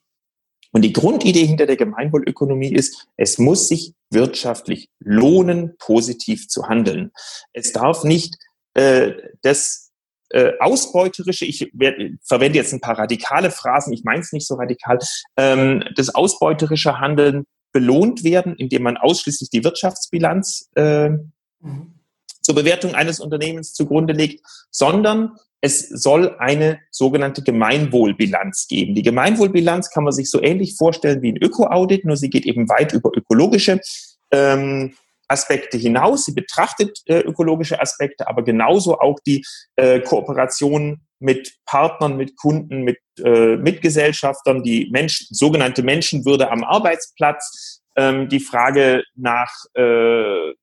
Und die Grundidee hinter der Gemeinwohlökonomie ist, es muss sich wirtschaftlich lohnen, positiv zu handeln. Es darf nicht äh, das äh, ausbeuterische, ich werd, verwende jetzt ein paar radikale Phrasen, ich meine es nicht so radikal, ähm, das ausbeuterische Handeln belohnt werden, indem man ausschließlich die Wirtschaftsbilanz äh, mhm. zur Bewertung eines Unternehmens zugrunde legt, sondern es soll eine sogenannte Gemeinwohlbilanz geben. Die Gemeinwohlbilanz kann man sich so ähnlich vorstellen wie ein Öko-Audit, nur sie geht eben weit über ökologische ähm, Aspekte hinaus. Sie betrachtet äh, ökologische Aspekte, aber genauso auch die äh, Kooperation mit Partnern, mit Kunden, mit äh, Mitgesellschaftern, die Menschen, sogenannte Menschenwürde am Arbeitsplatz, ähm, die Frage nach äh,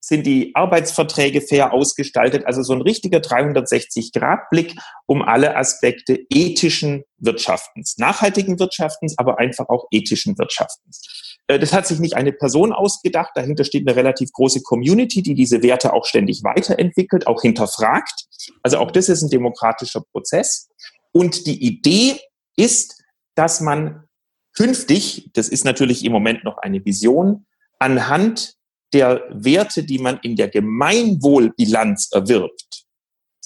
sind die Arbeitsverträge fair ausgestaltet, also so ein richtiger 360-Grad-Blick um alle Aspekte ethischen Wirtschaftens, nachhaltigen Wirtschaftens, aber einfach auch ethischen Wirtschaftens. Äh, das hat sich nicht eine Person ausgedacht, dahinter steht eine relativ große Community, die diese Werte auch ständig weiterentwickelt, auch hinterfragt. Also auch das ist ein demokratischer Prozess. Und die Idee ist, dass man künftig, das ist natürlich im Moment noch eine Vision, anhand der Werte, die man in der Gemeinwohlbilanz erwirbt,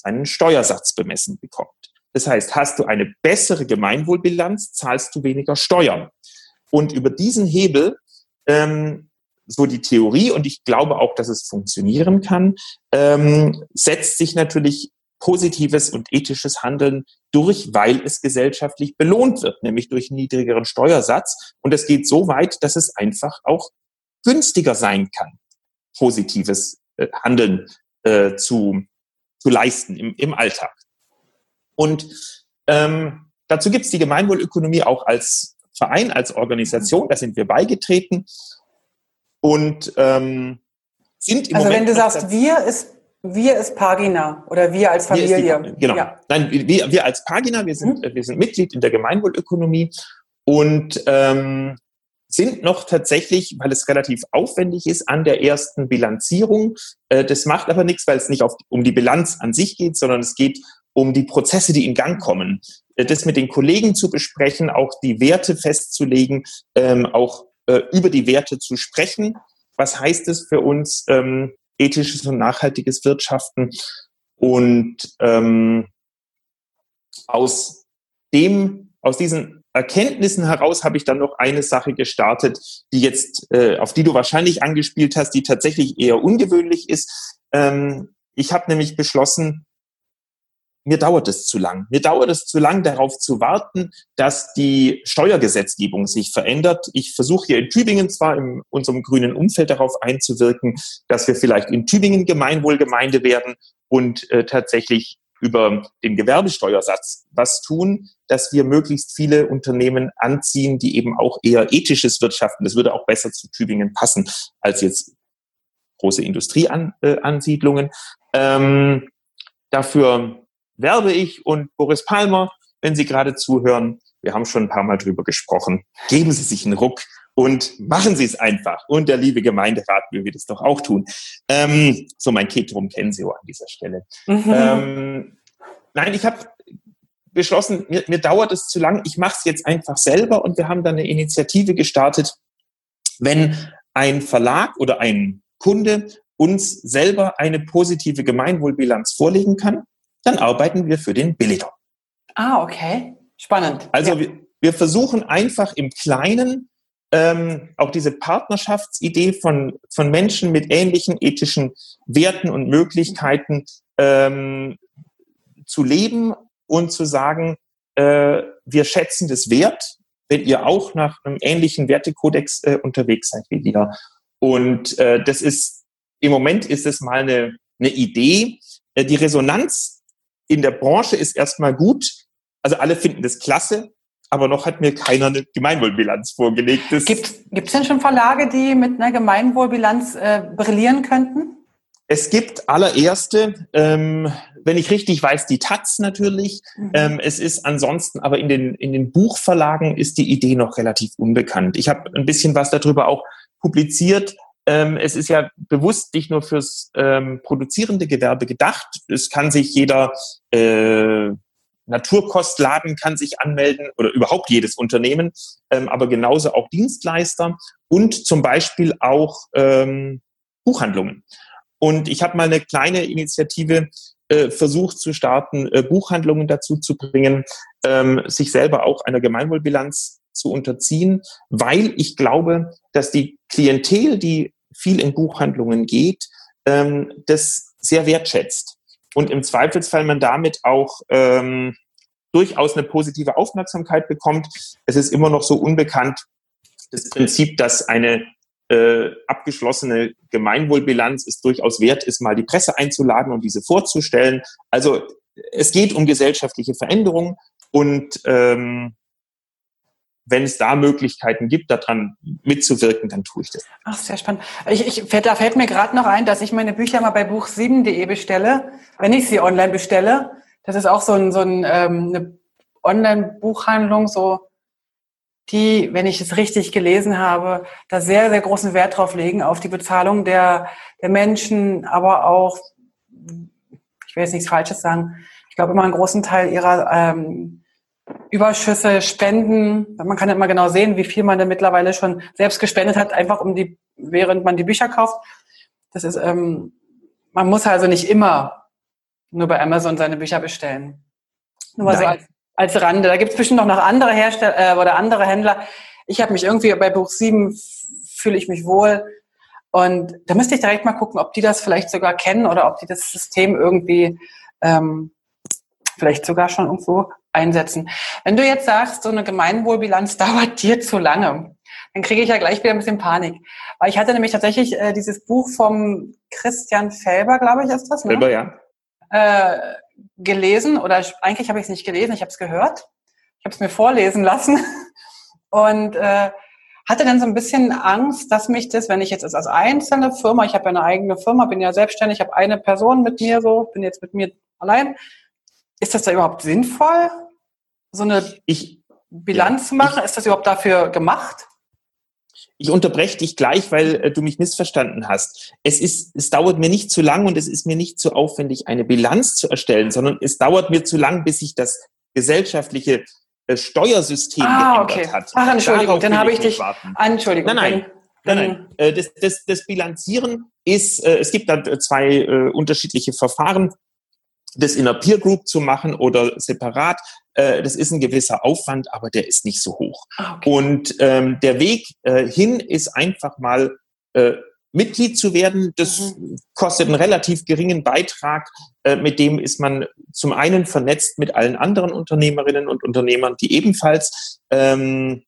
einen Steuersatz bemessen bekommt. Das heißt, hast du eine bessere Gemeinwohlbilanz, zahlst du weniger Steuern. Und über diesen Hebel, ähm, so die Theorie, und ich glaube auch, dass es funktionieren kann, ähm, setzt sich natürlich positives und ethisches Handeln durch, weil es gesellschaftlich belohnt wird, nämlich durch niedrigeren Steuersatz. Und es geht so weit, dass es einfach auch günstiger sein kann, positives äh, Handeln äh, zu, zu leisten im, im Alltag. Und ähm, dazu gibt es die Gemeinwohlökonomie auch als Verein, als Organisation, da sind wir beigetreten und ähm, sind im also Moment wenn du sagst, wir ist wir ist Pagina oder wir als Familie. Die, genau. Ja. Nein, wir, wir als Pagina, wir sind, mhm. wir sind Mitglied in der Gemeinwohlökonomie und ähm, sind noch tatsächlich, weil es relativ aufwendig ist, an der ersten Bilanzierung. Äh, das macht aber nichts, weil es nicht auf, um die Bilanz an sich geht, sondern es geht um die Prozesse, die in Gang kommen. Äh, das mit den Kollegen zu besprechen, auch die Werte festzulegen, ähm, auch äh, über die Werte zu sprechen. Was heißt es für uns, ähm, ethisches und nachhaltiges Wirtschaften? Und ähm, aus dem, aus diesen Erkenntnissen heraus habe ich dann noch eine Sache gestartet, die jetzt, äh, auf die du wahrscheinlich angespielt hast, die tatsächlich eher ungewöhnlich ist. Ähm, ich habe nämlich beschlossen, mir dauert es zu lang. Mir dauert es zu lang, darauf zu warten, dass die Steuergesetzgebung sich verändert. Ich versuche hier in Tübingen zwar in unserem grünen Umfeld darauf einzuwirken, dass wir vielleicht in Tübingen Gemeinwohlgemeinde werden und äh, tatsächlich über den Gewerbesteuersatz was tun, dass wir möglichst viele Unternehmen anziehen, die eben auch eher ethisches wirtschaften. Das würde auch besser zu Tübingen passen als jetzt große Industrieansiedlungen. Ähm, dafür werbe ich und Boris Palmer, wenn Sie gerade zuhören, wir haben schon ein paar Mal drüber gesprochen, geben Sie sich einen Ruck und machen Sie es einfach. Und der liebe Gemeinderat will wir das doch auch tun. Ähm, so mein Ketrum kennen Sie an dieser Stelle. Mhm. Ähm, nein, ich habe beschlossen, mir, mir dauert es zu lang, ich mache es jetzt einfach selber und wir haben dann eine Initiative gestartet, wenn ein Verlag oder ein Kunde uns selber eine positive Gemeinwohlbilanz vorlegen kann, dann arbeiten wir für den Billiger. Ah, okay. Spannend. Also ja. wir, wir versuchen einfach im Kleinen ähm, auch diese Partnerschaftsidee von, von Menschen mit ähnlichen ethischen Werten und Möglichkeiten ähm, zu leben und zu sagen, äh, wir schätzen das wert, wenn ihr auch nach einem ähnlichen Wertekodex äh, unterwegs seid wie wir. Und äh, das ist, im Moment ist es mal eine, eine Idee. Äh, die Resonanz in der Branche ist erstmal gut. Also alle finden das klasse aber noch hat mir keiner eine Gemeinwohlbilanz vorgelegt. Gibt es denn schon Verlage, die mit einer Gemeinwohlbilanz äh, brillieren könnten? Es gibt allererste, ähm, wenn ich richtig weiß, die Taz natürlich. Mhm. Ähm, es ist ansonsten, aber in den, in den Buchverlagen ist die Idee noch relativ unbekannt. Ich habe ein bisschen was darüber auch publiziert. Ähm, es ist ja bewusst nicht nur fürs ähm, produzierende Gewerbe gedacht. Es kann sich jeder äh, Naturkostladen kann sich anmelden oder überhaupt jedes Unternehmen, ähm, aber genauso auch Dienstleister und zum Beispiel auch ähm, Buchhandlungen. Und ich habe mal eine kleine Initiative äh, versucht zu starten, äh, Buchhandlungen dazu zu bringen, ähm, sich selber auch einer Gemeinwohlbilanz zu unterziehen, weil ich glaube, dass die Klientel, die viel in Buchhandlungen geht, ähm, das sehr wertschätzt und im Zweifelsfall man damit auch ähm, durchaus eine positive Aufmerksamkeit bekommt. Es ist immer noch so unbekannt, das Prinzip, dass eine äh, abgeschlossene Gemeinwohlbilanz es durchaus wert ist, mal die Presse einzuladen und diese vorzustellen. Also es geht um gesellschaftliche Veränderungen und ähm, wenn es da Möglichkeiten gibt, daran mitzuwirken, dann tue ich das. Ach, sehr spannend. Ich, ich, da fällt mir gerade noch ein, dass ich meine Bücher mal bei buch7.de bestelle, wenn ich sie online bestelle. Das ist auch so, ein, so ein, ähm, eine Online-Buchhandlung, so die, wenn ich es richtig gelesen habe, da sehr, sehr großen Wert drauf legen, auf die Bezahlung der, der Menschen, aber auch, ich will jetzt nichts Falsches sagen, ich glaube immer einen großen Teil ihrer ähm, Überschüsse spenden. Man kann ja immer genau sehen, wie viel man denn mittlerweile schon selbst gespendet hat, einfach um die, während man die Bücher kauft. Das ist, ähm, man muss also nicht immer nur bei Amazon seine Bücher bestellen. Nur mal so als, als Rande. Da gibt es bestimmt noch andere Hersteller äh, oder andere Händler. Ich habe mich irgendwie bei Buch 7 fühle ich mich wohl. Und da müsste ich direkt mal gucken, ob die das vielleicht sogar kennen oder ob die das System irgendwie ähm, vielleicht sogar schon irgendwo einsetzen. Wenn du jetzt sagst, so eine Gemeinwohlbilanz dauert dir zu lange, dann kriege ich ja gleich wieder ein bisschen Panik. Weil ich hatte nämlich tatsächlich äh, dieses Buch vom Christian Felber, glaube ich, ist das, ne? Felber, ja. Äh, gelesen oder eigentlich habe ich es nicht gelesen, ich habe es gehört. Ich habe es mir vorlesen lassen und äh, hatte dann so ein bisschen Angst, dass mich das, wenn ich jetzt als einzelne Firma, ich habe ja eine eigene Firma, bin ja selbstständig, habe eine Person mit mir so, bin jetzt mit mir allein, ist das da überhaupt sinnvoll, so eine ich, Bilanz ja, zu machen? Ich, ist das überhaupt dafür gemacht? Ich unterbreche dich gleich, weil äh, du mich missverstanden hast. Es ist, es dauert mir nicht zu lang und es ist mir nicht zu aufwendig, eine Bilanz zu erstellen, sondern es dauert mir zu lang, bis sich das gesellschaftliche äh, Steuersystem ah, geändert okay. hat. Ach, Entschuldigung, Darauf dann habe ich dich. Warten. Entschuldigung. Nein, nein. Nein, nein. Äh, das, das, das Bilanzieren ist, äh, es gibt da zwei äh, unterschiedliche Verfahren das in einer Peer Group zu machen oder separat, äh, das ist ein gewisser Aufwand, aber der ist nicht so hoch. Ah, okay. Und ähm, der Weg äh, hin ist einfach mal äh, Mitglied zu werden. Das mhm. kostet einen relativ geringen Beitrag. Äh, mit dem ist man zum einen vernetzt mit allen anderen Unternehmerinnen und Unternehmern, die ebenfalls ähm,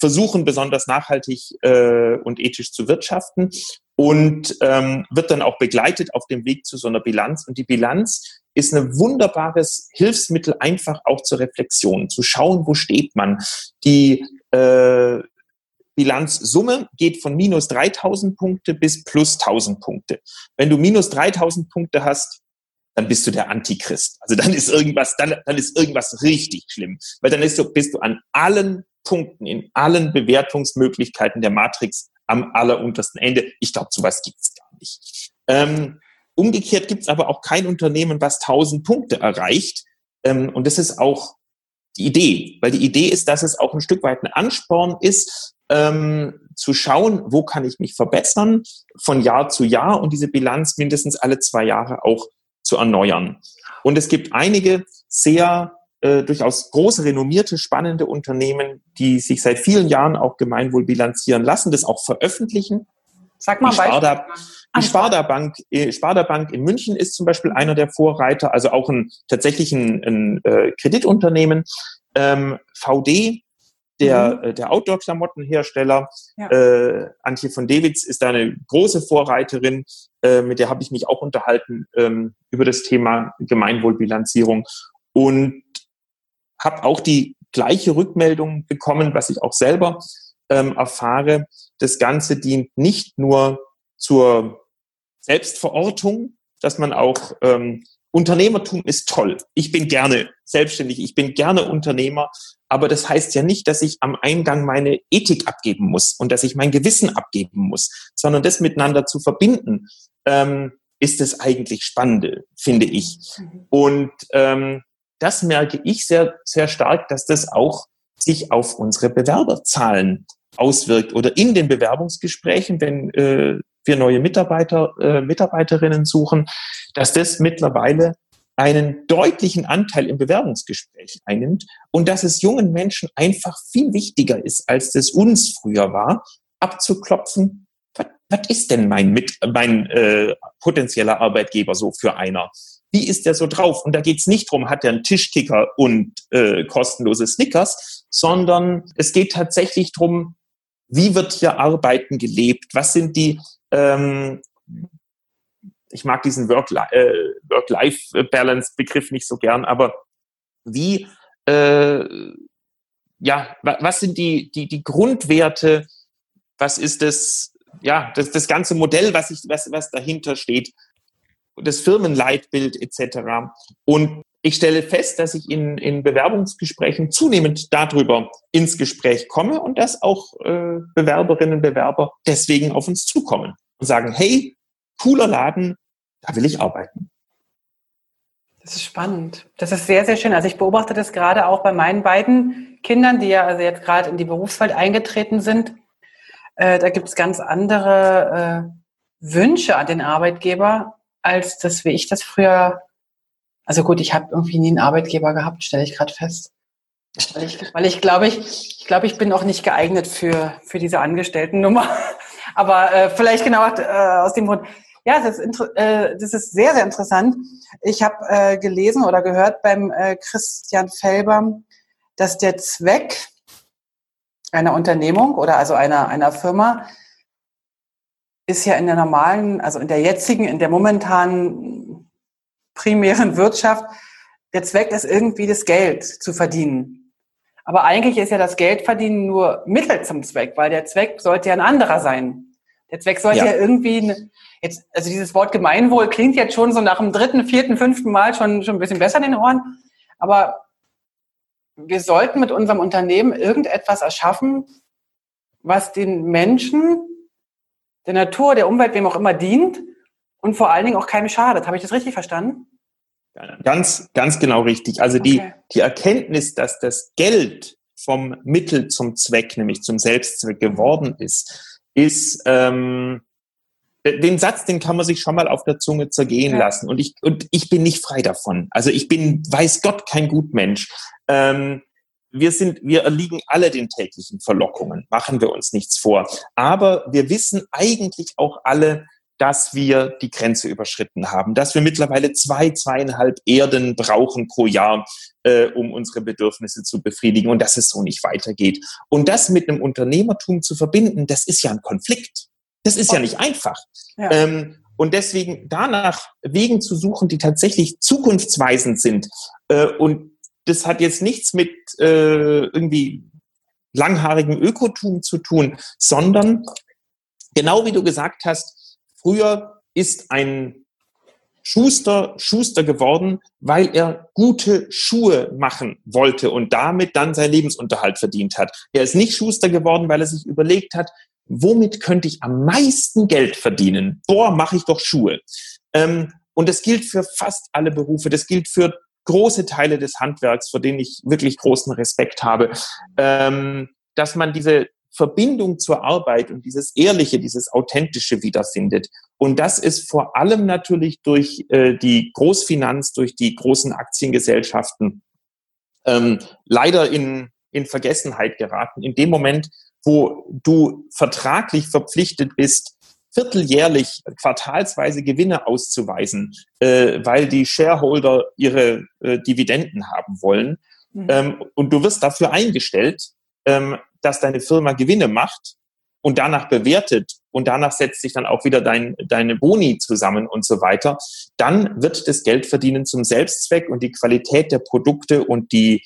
versuchen, besonders nachhaltig äh, und ethisch zu wirtschaften und ähm, wird dann auch begleitet auf dem Weg zu so einer Bilanz. Und die Bilanz ist ein wunderbares Hilfsmittel, einfach auch zur Reflexion, zu schauen, wo steht man. Die äh, Bilanzsumme geht von minus 3000 Punkte bis plus 1000 Punkte. Wenn du minus 3000 Punkte hast, dann bist du der Antichrist. Also dann ist irgendwas, dann, dann ist irgendwas richtig schlimm. Weil dann ist du, bist du an allen Punkten, in allen Bewertungsmöglichkeiten der Matrix am alleruntersten Ende. Ich glaube, sowas gibt's gar nicht. Ähm, umgekehrt gibt's aber auch kein Unternehmen, was 1000 Punkte erreicht. Ähm, und das ist auch die Idee, weil die Idee ist, dass es auch ein Stück weit ein Ansporn ist, ähm, zu schauen, wo kann ich mich verbessern von Jahr zu Jahr und diese Bilanz mindestens alle zwei Jahre auch zu erneuern. Und es gibt einige sehr äh, durchaus große, renommierte, spannende Unternehmen, die sich seit vielen Jahren auch Gemeinwohl bilanzieren lassen, das auch veröffentlichen. Sag mal, die Sparda, die Sparda Bank, äh, Sparda Bank in München ist zum Beispiel einer der Vorreiter, also auch ein tatsächlich ein, ein äh, Kreditunternehmen. Ähm, VD der, mhm. Der Outdoor-Klamottenhersteller. Ja. Äh, Antje von Dewitz ist da eine große Vorreiterin, äh, mit der habe ich mich auch unterhalten ähm, über das Thema Gemeinwohlbilanzierung und habe auch die gleiche Rückmeldung bekommen, was ich auch selber ähm, erfahre. Das Ganze dient nicht nur zur Selbstverortung, dass man auch ähm, Unternehmertum ist toll. Ich bin gerne selbstständig, ich bin gerne Unternehmer, aber das heißt ja nicht, dass ich am Eingang meine Ethik abgeben muss und dass ich mein Gewissen abgeben muss, sondern das miteinander zu verbinden, ähm, ist das eigentlich Spannende, finde ich. Mhm. Und ähm, das merke ich sehr, sehr stark, dass das auch sich auf unsere Bewerberzahlen auswirkt oder in den Bewerbungsgesprächen, wenn äh, wir neue Mitarbeiter, äh, Mitarbeiterinnen suchen, dass das mittlerweile einen deutlichen Anteil im Bewerbungsgespräch einnimmt und dass es jungen Menschen einfach viel wichtiger ist, als das uns früher war, abzuklopfen, was, was ist denn mein, mit, mein äh, potenzieller Arbeitgeber so für einer? Wie ist der so drauf? Und da geht's nicht drum, hat er einen Tischkicker und äh, kostenlose Snickers, sondern es geht tatsächlich drum, wie wird hier Arbeiten gelebt? Was sind die ähm, ich mag diesen Work-Life-Balance-Begriff nicht so gern, aber wie, äh, ja, was sind die, die, die Grundwerte, was ist das, ja, das, das ganze Modell, was, ich, was, was dahinter steht, das Firmenleitbild etc. Und ich stelle fest, dass ich in, in Bewerbungsgesprächen zunehmend darüber ins Gespräch komme und dass auch äh, Bewerberinnen und Bewerber deswegen auf uns zukommen und sagen, hey, cooler Laden, da will ich arbeiten. Das ist spannend. Das ist sehr, sehr schön. Also ich beobachte das gerade auch bei meinen beiden Kindern, die ja also jetzt gerade in die Berufswelt eingetreten sind. Äh, da gibt es ganz andere äh, Wünsche an den Arbeitgeber, als das, wie ich das früher. Also gut, ich habe irgendwie nie einen Arbeitgeber gehabt, stelle ich gerade fest. Weil ich, weil ich glaube, ich, ich glaube, ich bin auch nicht geeignet für, für diese Angestelltennummer. Aber äh, vielleicht genau äh, aus dem Grund. Ja, das ist, äh, das ist sehr, sehr interessant. Ich habe äh, gelesen oder gehört beim äh, Christian Felber, dass der Zweck einer Unternehmung oder also einer, einer Firma ist ja in der normalen, also in der jetzigen, in der momentanen primären Wirtschaft, der Zweck ist irgendwie das Geld zu verdienen. Aber eigentlich ist ja das Geldverdienen nur Mittel zum Zweck, weil der Zweck sollte ja ein anderer sein. Der Zweck sollte ja, ja irgendwie, jetzt, also dieses Wort Gemeinwohl klingt jetzt schon so nach dem dritten, vierten, fünften Mal schon, schon ein bisschen besser in den Ohren. Aber wir sollten mit unserem Unternehmen irgendetwas erschaffen, was den Menschen, der Natur, der Umwelt, wem auch immer dient und vor allen Dingen auch keinem schadet. Habe ich das richtig verstanden? Ganz, ganz genau richtig. Also okay. die, die Erkenntnis, dass das Geld vom Mittel zum Zweck, nämlich zum Selbstzweck geworden ist, ist, ähm, den Satz, den kann man sich schon mal auf der Zunge zergehen ja. lassen. Und ich, und ich bin nicht frei davon. Also ich bin, weiß Gott, kein Gutmensch. Ähm, wir sind, wir erliegen alle den täglichen Verlockungen, machen wir uns nichts vor. Aber wir wissen eigentlich auch alle, dass wir die Grenze überschritten haben, dass wir mittlerweile zwei, zweieinhalb Erden brauchen pro Jahr, äh, um unsere Bedürfnisse zu befriedigen und dass es so nicht weitergeht. Und das mit einem Unternehmertum zu verbinden, das ist ja ein Konflikt. Das ist ja nicht einfach. Ja. Ähm, und deswegen danach Wegen zu suchen, die tatsächlich zukunftsweisend sind. Äh, und das hat jetzt nichts mit äh, irgendwie langhaarigem Ökotum zu tun, sondern genau wie du gesagt hast, früher ist ein Schuster Schuster geworden, weil er gute Schuhe machen wollte und damit dann seinen Lebensunterhalt verdient hat. Er ist nicht Schuster geworden, weil er sich überlegt hat, womit könnte ich am meisten Geld verdienen? Boah, mache ich doch Schuhe. Ähm, und das gilt für fast alle Berufe. Das gilt für große Teile des Handwerks, vor denen ich wirklich großen Respekt habe, ähm, dass man diese Verbindung zur Arbeit und dieses Ehrliche, dieses Authentische wiederfindet. Und das ist vor allem natürlich durch äh, die Großfinanz, durch die großen Aktiengesellschaften ähm, leider in, in Vergessenheit geraten. In dem Moment, wo du vertraglich verpflichtet bist, vierteljährlich, quartalsweise Gewinne auszuweisen, äh, weil die Shareholder ihre äh, Dividenden haben wollen. Mhm. Ähm, und du wirst dafür eingestellt, ähm, dass deine Firma Gewinne macht und danach bewertet und danach setzt sich dann auch wieder dein, deine Boni zusammen und so weiter, dann wird das Geldverdienen zum Selbstzweck und die Qualität der Produkte und die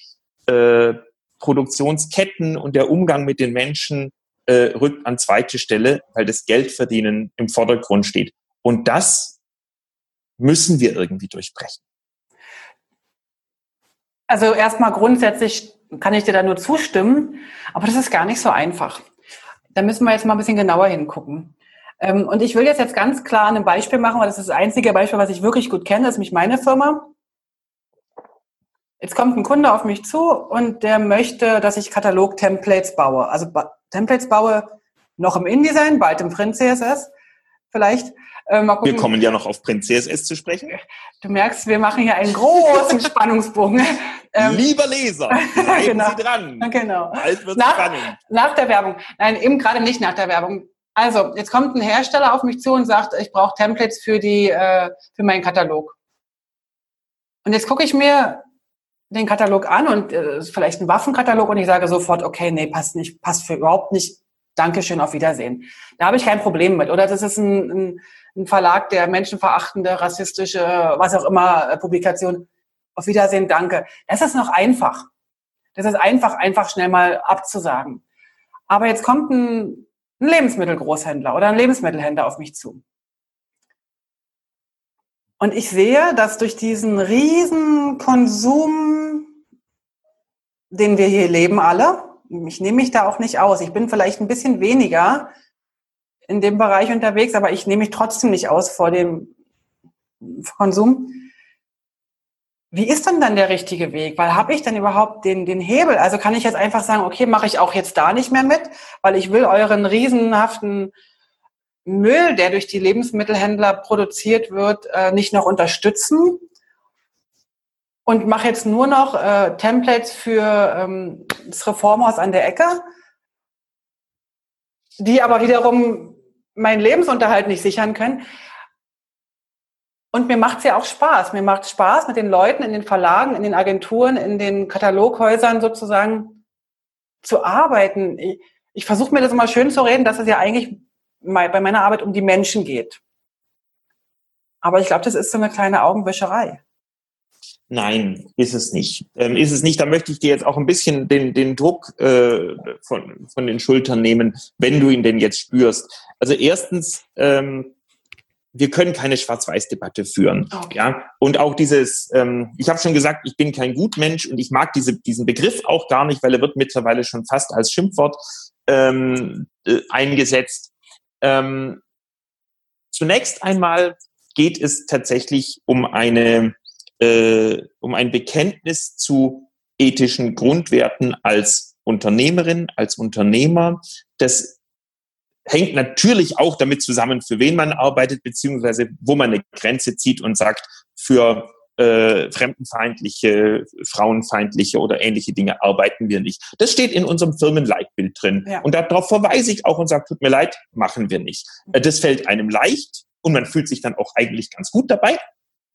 äh, Produktionsketten und der Umgang mit den Menschen äh, rückt an zweite Stelle, weil das Geldverdienen im Vordergrund steht. Und das müssen wir irgendwie durchbrechen. Also erstmal grundsätzlich kann ich dir da nur zustimmen, aber das ist gar nicht so einfach. Da müssen wir jetzt mal ein bisschen genauer hingucken. Ähm, und ich will jetzt, jetzt ganz klar ein Beispiel machen, weil das ist das einzige Beispiel, was ich wirklich gut kenne, das ist nämlich meine Firma. Jetzt kommt ein Kunde auf mich zu und der möchte, dass ich Katalog-Templates baue. Also Templates baue noch im InDesign, bald im Print CSS vielleicht. Äh, wir kommen ja noch auf Print CSS zu sprechen. Du merkst, wir machen hier einen großen Spannungsbogen. Ähm, Lieber Leser, bleiben genau. Sie dran. Genau. Bald wird nach, spannend. Nach der Werbung. Nein, eben gerade nicht nach der Werbung. Also, jetzt kommt ein Hersteller auf mich zu und sagt, ich brauche Templates für die, äh, für meinen Katalog. Und jetzt gucke ich mir den Katalog an und äh, vielleicht ein Waffenkatalog und ich sage sofort, okay, nee, passt nicht, passt für überhaupt nicht. Dankeschön, auf Wiedersehen. Da habe ich kein Problem mit. Oder das ist ein, ein, ein Verlag, der menschenverachtende, rassistische, was auch immer, äh, Publikation. Auf Wiedersehen, danke. Das ist noch einfach. Das ist einfach, einfach schnell mal abzusagen. Aber jetzt kommt ein, ein Lebensmittelgroßhändler oder ein Lebensmittelhändler auf mich zu. Und ich sehe, dass durch diesen riesen Konsum, den wir hier leben alle, ich nehme mich da auch nicht aus. Ich bin vielleicht ein bisschen weniger in dem Bereich unterwegs, aber ich nehme mich trotzdem nicht aus vor dem Konsum. Wie ist denn dann der richtige Weg? Weil habe ich denn überhaupt den, den Hebel? Also kann ich jetzt einfach sagen, okay, mache ich auch jetzt da nicht mehr mit, weil ich will euren riesenhaften Müll, der durch die Lebensmittelhändler produziert wird, äh, nicht noch unterstützen und mache jetzt nur noch äh, Templates für ähm, das Reformhaus an der Ecke, die aber wiederum meinen Lebensunterhalt nicht sichern können. Und mir macht es ja auch Spaß. Mir macht Spaß, mit den Leuten in den Verlagen, in den Agenturen, in den Kataloghäusern sozusagen zu arbeiten. Ich, ich versuche mir das immer schön zu reden, dass es ja eigentlich bei meiner Arbeit um die Menschen geht. Aber ich glaube, das ist so eine kleine Augenwischerei. Nein, ist es nicht. Ähm, ist es nicht. Da möchte ich dir jetzt auch ein bisschen den, den Druck äh, von, von den Schultern nehmen, wenn du ihn denn jetzt spürst. Also erstens, ähm, wir können keine Schwarz-Weiß-Debatte führen. Okay. Ja? Und auch dieses, ähm, ich habe schon gesagt, ich bin kein Gutmensch und ich mag diese, diesen Begriff auch gar nicht, weil er wird mittlerweile schon fast als Schimpfwort ähm, äh, eingesetzt. Ähm, zunächst einmal geht es tatsächlich um eine, äh, um ein Bekenntnis zu ethischen Grundwerten als Unternehmerin, als Unternehmer. Das hängt natürlich auch damit zusammen, für wen man arbeitet, beziehungsweise wo man eine Grenze zieht und sagt, für äh, fremdenfeindliche, frauenfeindliche oder ähnliche Dinge arbeiten wir nicht. Das steht in unserem Firmenleitbild drin. Ja. Und darauf verweise ich auch und sage, tut mir leid, machen wir nicht. Äh, das fällt einem leicht und man fühlt sich dann auch eigentlich ganz gut dabei.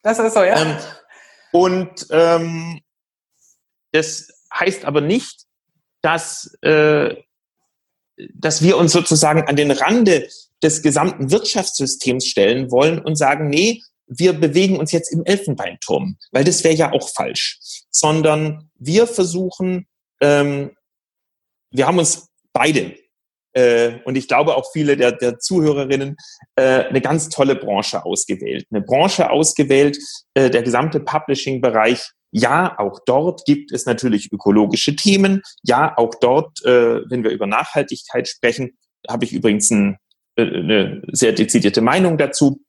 Das ist so, ja. Ähm, und ähm, das heißt aber nicht, dass, äh, dass wir uns sozusagen an den Rande des gesamten Wirtschaftssystems stellen wollen und sagen, nee, wir bewegen uns jetzt im Elfenbeinturm, weil das wäre ja auch falsch, sondern wir versuchen, ähm, wir haben uns beide äh, und ich glaube auch viele der, der Zuhörerinnen äh, eine ganz tolle Branche ausgewählt. Eine Branche ausgewählt, äh, der gesamte Publishing-Bereich. Ja, auch dort gibt es natürlich ökologische Themen. Ja, auch dort, äh, wenn wir über Nachhaltigkeit sprechen, habe ich übrigens ein, äh, eine sehr dezidierte Meinung dazu.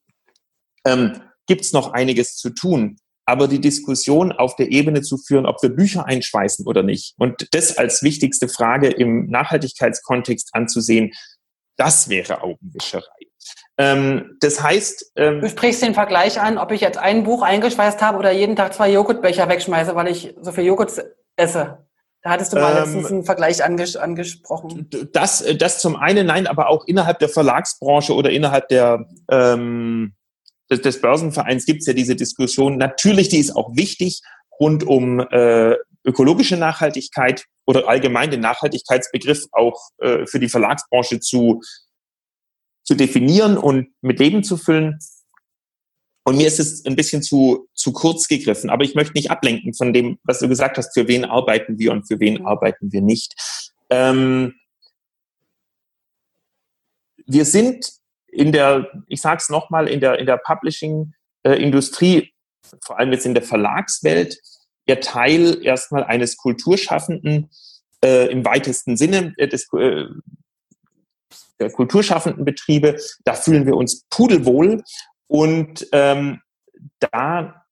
Ähm, gibt es noch einiges zu tun aber die Diskussion auf der Ebene zu führen, ob wir Bücher einschweißen oder nicht und das als wichtigste Frage im Nachhaltigkeitskontext anzusehen, das wäre Augenwischerei. Ähm, das heißt, ähm, du sprichst den Vergleich an, ob ich jetzt ein Buch eingeschweißt habe oder jeden Tag zwei Joghurtbecher wegschmeiße, weil ich so viel Joghurt esse. Da hattest du mal ähm, letztens einen Vergleich anges angesprochen. Das, das zum einen, nein, aber auch innerhalb der Verlagsbranche oder innerhalb der ähm, des, des Börsenvereins gibt es ja diese Diskussion. Natürlich, die ist auch wichtig rund um äh, ökologische Nachhaltigkeit oder allgemein den Nachhaltigkeitsbegriff auch äh, für die Verlagsbranche zu, zu definieren und mit Leben zu füllen. Und mir ist es ein bisschen zu, zu kurz gegriffen, aber ich möchte nicht ablenken von dem, was du gesagt hast, für wen arbeiten wir und für wen mhm. arbeiten wir nicht. Ähm, wir sind in der, ich sage es nochmal, in der, in der Publishing-Industrie, vor allem jetzt in der Verlagswelt, ja Teil erstmal eines Kulturschaffenden äh, im weitesten Sinne äh, des, äh, der kulturschaffenden Betriebe. Da fühlen wir uns pudelwohl und ähm, da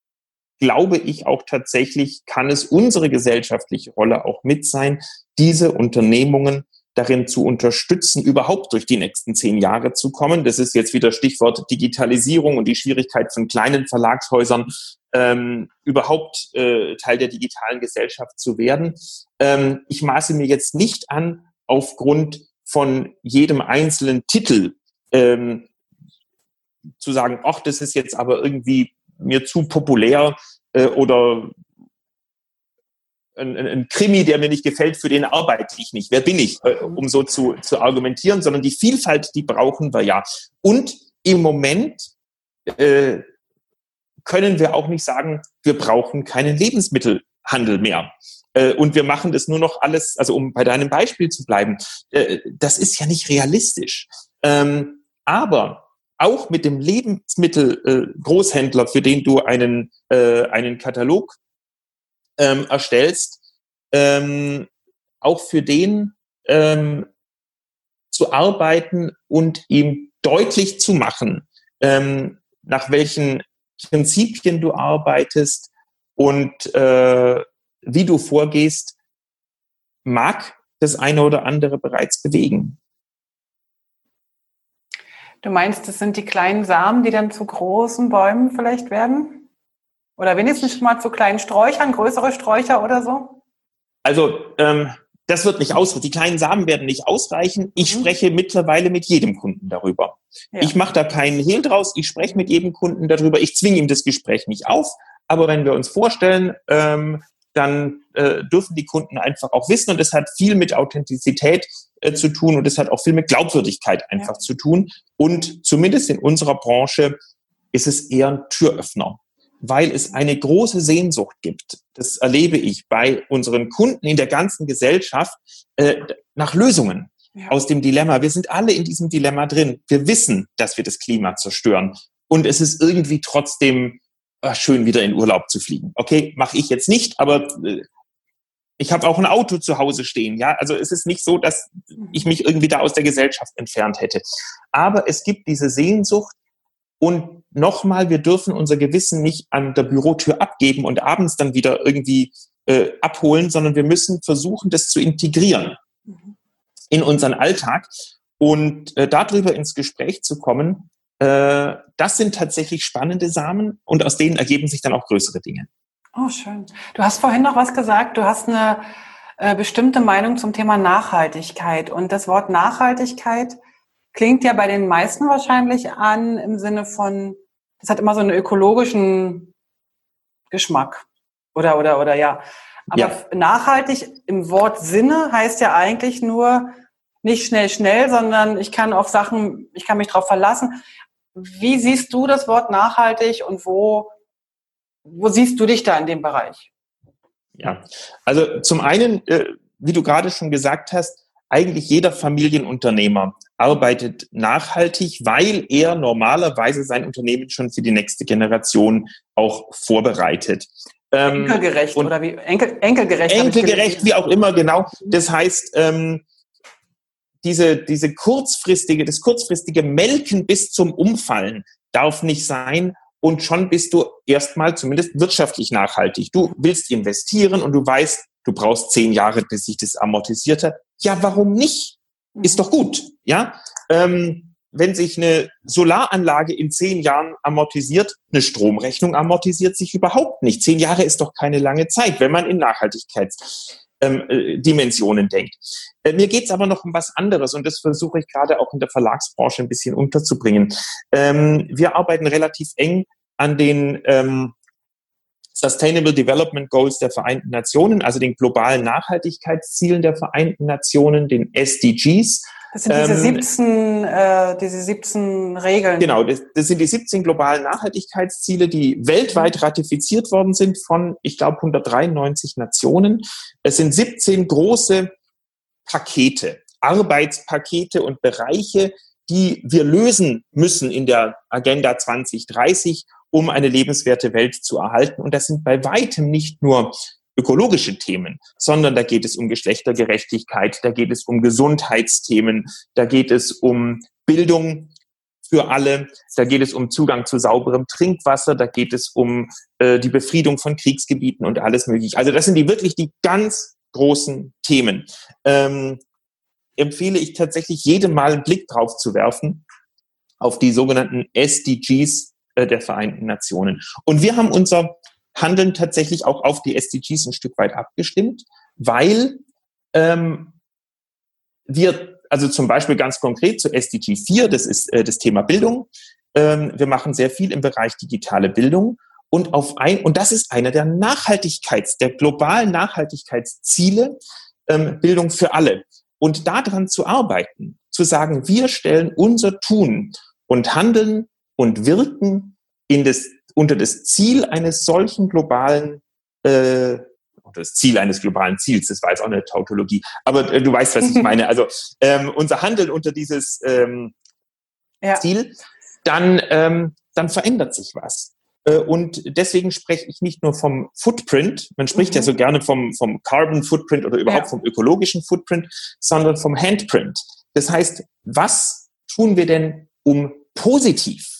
glaube ich auch tatsächlich, kann es unsere gesellschaftliche Rolle auch mit sein, diese Unternehmungen darin zu unterstützen, überhaupt durch die nächsten zehn Jahre zu kommen. Das ist jetzt wieder Stichwort Digitalisierung und die Schwierigkeit von kleinen Verlagshäusern, ähm, überhaupt äh, Teil der digitalen Gesellschaft zu werden. Ähm, ich maße mir jetzt nicht an, aufgrund von jedem einzelnen Titel ähm, zu sagen, ach, das ist jetzt aber irgendwie mir zu populär äh, oder ein, ein, Krimi, der mir nicht gefällt, für den arbeite ich nicht. Wer bin ich, äh, um so zu, zu argumentieren, sondern die Vielfalt, die brauchen wir ja. Und im Moment äh, können wir auch nicht sagen, wir brauchen keinen Lebensmittelhandel mehr. Äh, und wir machen das nur noch alles, also um bei deinem Beispiel zu bleiben, äh, das ist ja nicht realistisch. Ähm, aber auch mit dem Lebensmittelgroßhändler, für den du einen, äh, einen Katalog ähm, erstellst, ähm, auch für den ähm, zu arbeiten und ihm deutlich zu machen, ähm, nach welchen Prinzipien du arbeitest und äh, wie du vorgehst, mag das eine oder andere bereits bewegen. Du meinst, das sind die kleinen Samen, die dann zu großen Bäumen vielleicht werden? Oder wenigstens schon mal zu kleinen Sträuchern, größere Sträucher oder so? Also ähm, das wird nicht ausreichen. Die kleinen Samen werden nicht ausreichen. Ich mhm. spreche mittlerweile mit jedem Kunden darüber. Ja. Ich mache da keinen Hehl draus. Ich spreche mit jedem Kunden darüber. Ich zwinge ihm das Gespräch nicht auf. Aber wenn wir uns vorstellen, ähm, dann äh, dürfen die Kunden einfach auch wissen. Und das hat viel mit Authentizität äh, zu tun und das hat auch viel mit Glaubwürdigkeit einfach ja. zu tun. Und zumindest in unserer Branche ist es eher ein Türöffner weil es eine große Sehnsucht gibt. Das erlebe ich bei unseren Kunden in der ganzen Gesellschaft äh, nach Lösungen ja. aus dem Dilemma. Wir sind alle in diesem Dilemma drin. Wir wissen, dass wir das Klima zerstören. Und es ist irgendwie trotzdem ach, schön, wieder in Urlaub zu fliegen. Okay, mache ich jetzt nicht, aber äh, ich habe auch ein Auto zu Hause stehen. Ja, also es ist nicht so, dass ich mich irgendwie da aus der Gesellschaft entfernt hätte. Aber es gibt diese Sehnsucht und nochmal, wir dürfen unser Gewissen nicht an der Bürotür abgeben und abends dann wieder irgendwie äh, abholen, sondern wir müssen versuchen, das zu integrieren in unseren Alltag und äh, darüber ins Gespräch zu kommen. Äh, das sind tatsächlich spannende Samen und aus denen ergeben sich dann auch größere Dinge. Oh, schön. Du hast vorhin noch was gesagt. Du hast eine äh, bestimmte Meinung zum Thema Nachhaltigkeit. Und das Wort Nachhaltigkeit klingt ja bei den meisten wahrscheinlich an im Sinne von, das hat immer so einen ökologischen Geschmack. Oder, oder, oder, ja. Aber ja. nachhaltig im Wort Sinne heißt ja eigentlich nur nicht schnell, schnell, sondern ich kann auf Sachen, ich kann mich darauf verlassen. Wie siehst du das Wort nachhaltig und wo, wo siehst du dich da in dem Bereich? Ja, also zum einen, äh, wie du gerade schon gesagt hast, eigentlich jeder Familienunternehmer arbeitet nachhaltig, weil er normalerweise sein Unternehmen schon für die nächste Generation auch vorbereitet. Ähm, enkelgerecht oder wie Enkel, enkelgerecht. Enkelgerecht, wie auch immer, genau. Das heißt, ähm, diese, diese kurzfristige, das kurzfristige Melken bis zum Umfallen darf nicht sein. Und schon bist du erstmal zumindest wirtschaftlich nachhaltig. Du willst investieren und du weißt, du brauchst zehn Jahre, bis sich das amortisiert hat. Ja, warum nicht? Ist doch gut, ja? Ähm, wenn sich eine Solaranlage in zehn Jahren amortisiert, eine Stromrechnung amortisiert sich überhaupt nicht. Zehn Jahre ist doch keine lange Zeit, wenn man in Nachhaltigkeitsdimensionen ähm, äh, denkt. Äh, mir geht's aber noch um was anderes und das versuche ich gerade auch in der Verlagsbranche ein bisschen unterzubringen. Ähm, wir arbeiten relativ eng an den ähm, Sustainable Development Goals der Vereinten Nationen, also den globalen Nachhaltigkeitszielen der Vereinten Nationen, den SDGs. Das sind diese 17, ähm, äh, diese 17 Regeln. Genau, das, das, sind die 17 globalen Nachhaltigkeitsziele, die weltweit ratifiziert worden sind von, ich glaube, 193 Nationen. Es sind 17 große Pakete, Arbeitspakete und Bereiche, die wir lösen müssen in der Agenda 2030, um eine lebenswerte Welt zu erhalten. Und das sind bei weitem nicht nur ökologische Themen, sondern da geht es um Geschlechtergerechtigkeit, da geht es um Gesundheitsthemen, da geht es um Bildung für alle, da geht es um Zugang zu sauberem Trinkwasser, da geht es um äh, die Befriedung von Kriegsgebieten und alles mögliche. Also das sind die wirklich die ganz großen Themen. Ähm, empfehle ich tatsächlich jedem mal einen Blick drauf zu werfen auf die sogenannten SDGs äh, der Vereinten Nationen. Und wir haben unser Handeln tatsächlich auch auf die SDGs ein Stück weit abgestimmt, weil ähm, wir, also zum Beispiel ganz konkret zu SDG 4, das ist äh, das Thema Bildung, ähm, wir machen sehr viel im Bereich digitale Bildung und auf ein, und das ist einer der Nachhaltigkeits, der globalen Nachhaltigkeitsziele, ähm, Bildung für alle. Und daran zu arbeiten, zu sagen, wir stellen unser Tun und Handeln und Wirken in das unter das Ziel eines solchen globalen äh, das Ziel eines globalen Ziels, das war jetzt auch eine Tautologie, aber äh, du weißt, was ich meine. Also ähm, unser Handeln unter dieses ähm, ja. Ziel, dann, ähm, dann verändert sich was. Äh, und deswegen spreche ich nicht nur vom Footprint, man spricht mhm. ja so gerne vom, vom Carbon Footprint oder überhaupt ja. vom ökologischen Footprint, sondern vom Handprint. Das heißt, was tun wir denn, um positiv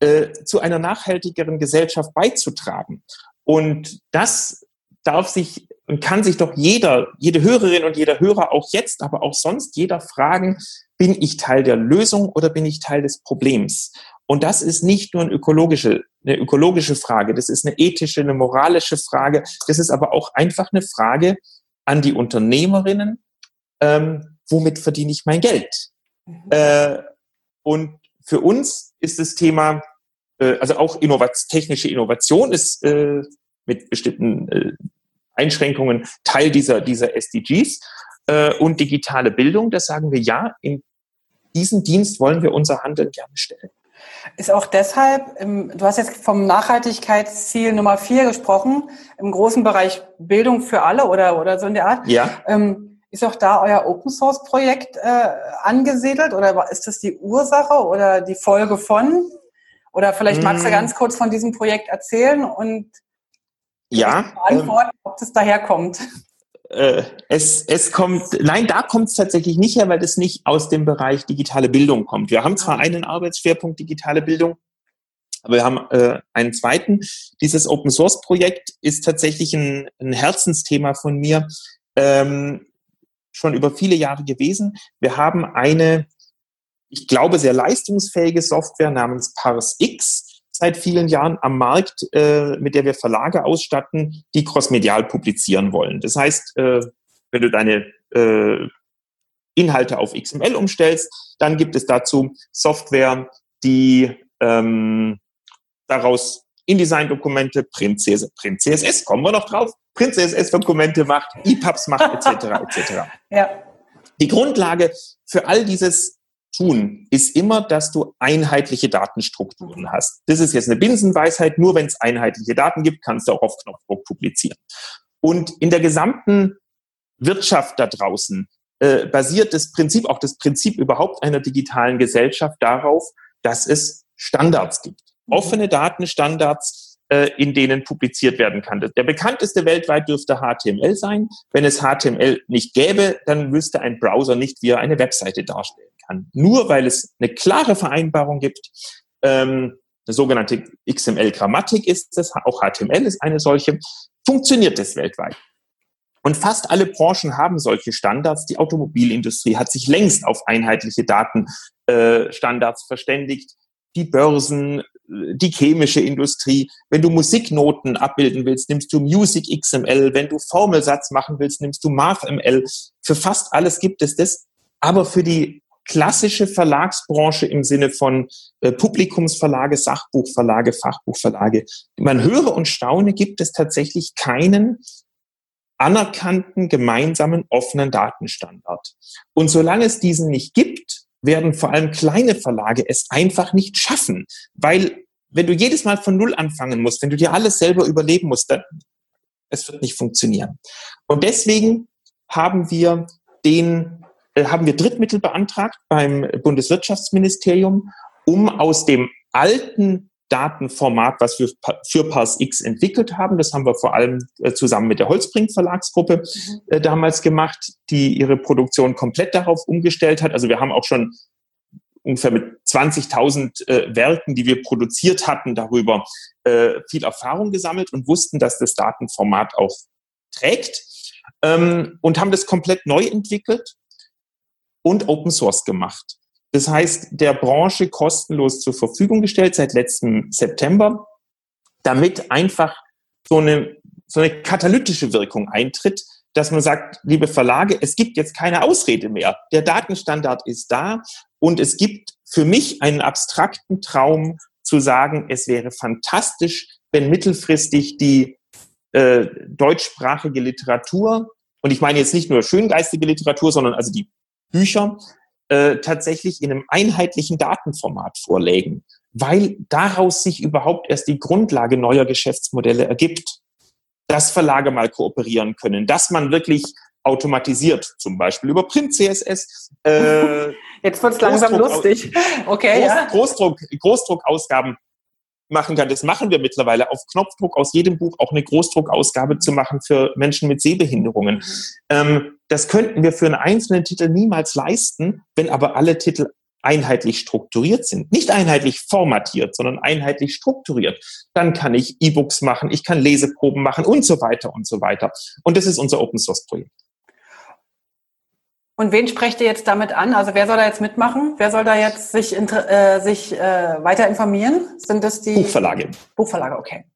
äh, zu einer nachhaltigeren Gesellschaft beizutragen. Und das darf sich und kann sich doch jeder, jede Hörerin und jeder Hörer auch jetzt, aber auch sonst jeder fragen, bin ich Teil der Lösung oder bin ich Teil des Problems? Und das ist nicht nur eine ökologische, eine ökologische Frage, das ist eine ethische, eine moralische Frage, das ist aber auch einfach eine Frage an die Unternehmerinnen, ähm, womit verdiene ich mein Geld? Mhm. Äh, und für uns ist das Thema äh, also auch Innovat technische Innovation ist äh, mit bestimmten äh, Einschränkungen Teil dieser, dieser SDGs äh, und digitale Bildung. Das sagen wir ja, in diesen Dienst wollen wir unser Handeln gerne stellen. Ist auch deshalb, du hast jetzt vom Nachhaltigkeitsziel Nummer vier gesprochen, im großen Bereich Bildung für alle oder, oder so in der Art. Ja. Ähm, ist auch da euer Open Source Projekt äh, angesiedelt oder ist das die Ursache oder die Folge von? Oder vielleicht magst du hm. ganz kurz von diesem Projekt erzählen und ja, beantworten, ähm, ob das daherkommt. Äh, es, es kommt, nein, da kommt es tatsächlich nicht her, weil es nicht aus dem Bereich digitale Bildung kommt. Wir haben zwar ah. einen Arbeitsschwerpunkt digitale Bildung, aber wir haben äh, einen zweiten. Dieses Open Source Projekt ist tatsächlich ein, ein Herzensthema von mir ähm, schon über viele Jahre gewesen. Wir haben eine ich glaube, sehr leistungsfähige Software namens ParsX seit vielen Jahren am Markt, äh, mit der wir Verlage ausstatten, die crossmedial publizieren wollen. Das heißt, äh, wenn du deine äh, Inhalte auf XML umstellst, dann gibt es dazu Software, die ähm, daraus InDesign-Dokumente, Print, Print CSS, kommen wir noch drauf, Print CSS-Dokumente macht, EPUBs macht, etc. etc. Ja. Die Grundlage für all dieses Tun ist immer, dass du einheitliche Datenstrukturen hast. Das ist jetzt eine Binsenweisheit. Nur wenn es einheitliche Daten gibt, kannst du auch auf Knopfdruck publizieren. Und in der gesamten Wirtschaft da draußen äh, basiert das Prinzip, auch das Prinzip überhaupt einer digitalen Gesellschaft darauf, dass es Standards gibt. Mhm. Offene Datenstandards, äh, in denen publiziert werden kann. Der bekannteste weltweit dürfte HTML sein. Wenn es HTML nicht gäbe, dann wüsste ein Browser nicht, wie er eine Webseite darstellen kann. Nur weil es eine klare Vereinbarung gibt, ähm, eine sogenannte XML-Grammatik ist es, auch HTML ist eine solche, funktioniert es weltweit. Und fast alle Branchen haben solche Standards. Die Automobilindustrie hat sich längst auf einheitliche Datenstandards äh, verständigt. Die Börsen, die chemische Industrie. Wenn du Musiknoten abbilden willst, nimmst du Music XML. Wenn du Formelsatz machen willst, nimmst du MathML. Für fast alles gibt es das. Aber für die klassische Verlagsbranche im Sinne von äh, Publikumsverlage, Sachbuchverlage, Fachbuchverlage, man höre und staune, gibt es tatsächlich keinen anerkannten gemeinsamen offenen Datenstandard. Und solange es diesen nicht gibt, werden vor allem kleine Verlage es einfach nicht schaffen, weil wenn du jedes Mal von Null anfangen musst, wenn du dir alles selber überleben musst, dann es wird nicht funktionieren. Und deswegen haben wir den, haben wir Drittmittel beantragt beim Bundeswirtschaftsministerium, um aus dem alten Datenformat, was wir für ParsX entwickelt haben. Das haben wir vor allem äh, zusammen mit der Holzbrink Verlagsgruppe mhm. Äh, damals gemacht, die ihre Produktion komplett darauf umgestellt hat. Also wir haben auch schon ungefähr mit 20.000 äh, Werken, die wir produziert hatten, darüber äh, viel Erfahrung gesammelt und wussten, dass das Datenformat auch trägt ähm, und haben das komplett neu entwickelt und Open Source gemacht. Das heißt, der Branche kostenlos zur Verfügung gestellt seit letztem September, damit einfach so eine, so eine katalytische Wirkung eintritt, dass man sagt, liebe Verlage, es gibt jetzt keine Ausrede mehr. Der Datenstandard ist da und es gibt für mich einen abstrakten Traum zu sagen, es wäre fantastisch, wenn mittelfristig die äh, deutschsprachige Literatur, und ich meine jetzt nicht nur schöngeistige Literatur, sondern also die Bücher, äh, tatsächlich in einem einheitlichen Datenformat vorlegen, weil daraus sich überhaupt erst die Grundlage neuer Geschäftsmodelle ergibt, dass Verlage mal kooperieren können, dass man wirklich automatisiert, zum Beispiel über Print CSS. Äh, Jetzt wird es langsam lustig. Okay. Groß, ja. Großdruck, Großdruckausgaben machen kann. Das machen wir mittlerweile auf Knopfdruck aus jedem Buch auch eine Großdruckausgabe zu machen für Menschen mit Sehbehinderungen. Ähm, das könnten wir für einen einzelnen Titel niemals leisten, wenn aber alle Titel einheitlich strukturiert sind. Nicht einheitlich formatiert, sondern einheitlich strukturiert. Dann kann ich E-Books machen, ich kann Leseproben machen und so weiter und so weiter. Und das ist unser Open Source Projekt. Und wen sprecht ihr jetzt damit an? Also wer soll da jetzt mitmachen? Wer soll da jetzt sich, äh, sich äh, weiter informieren? Sind das die Buchverlage? Buchverlage, okay.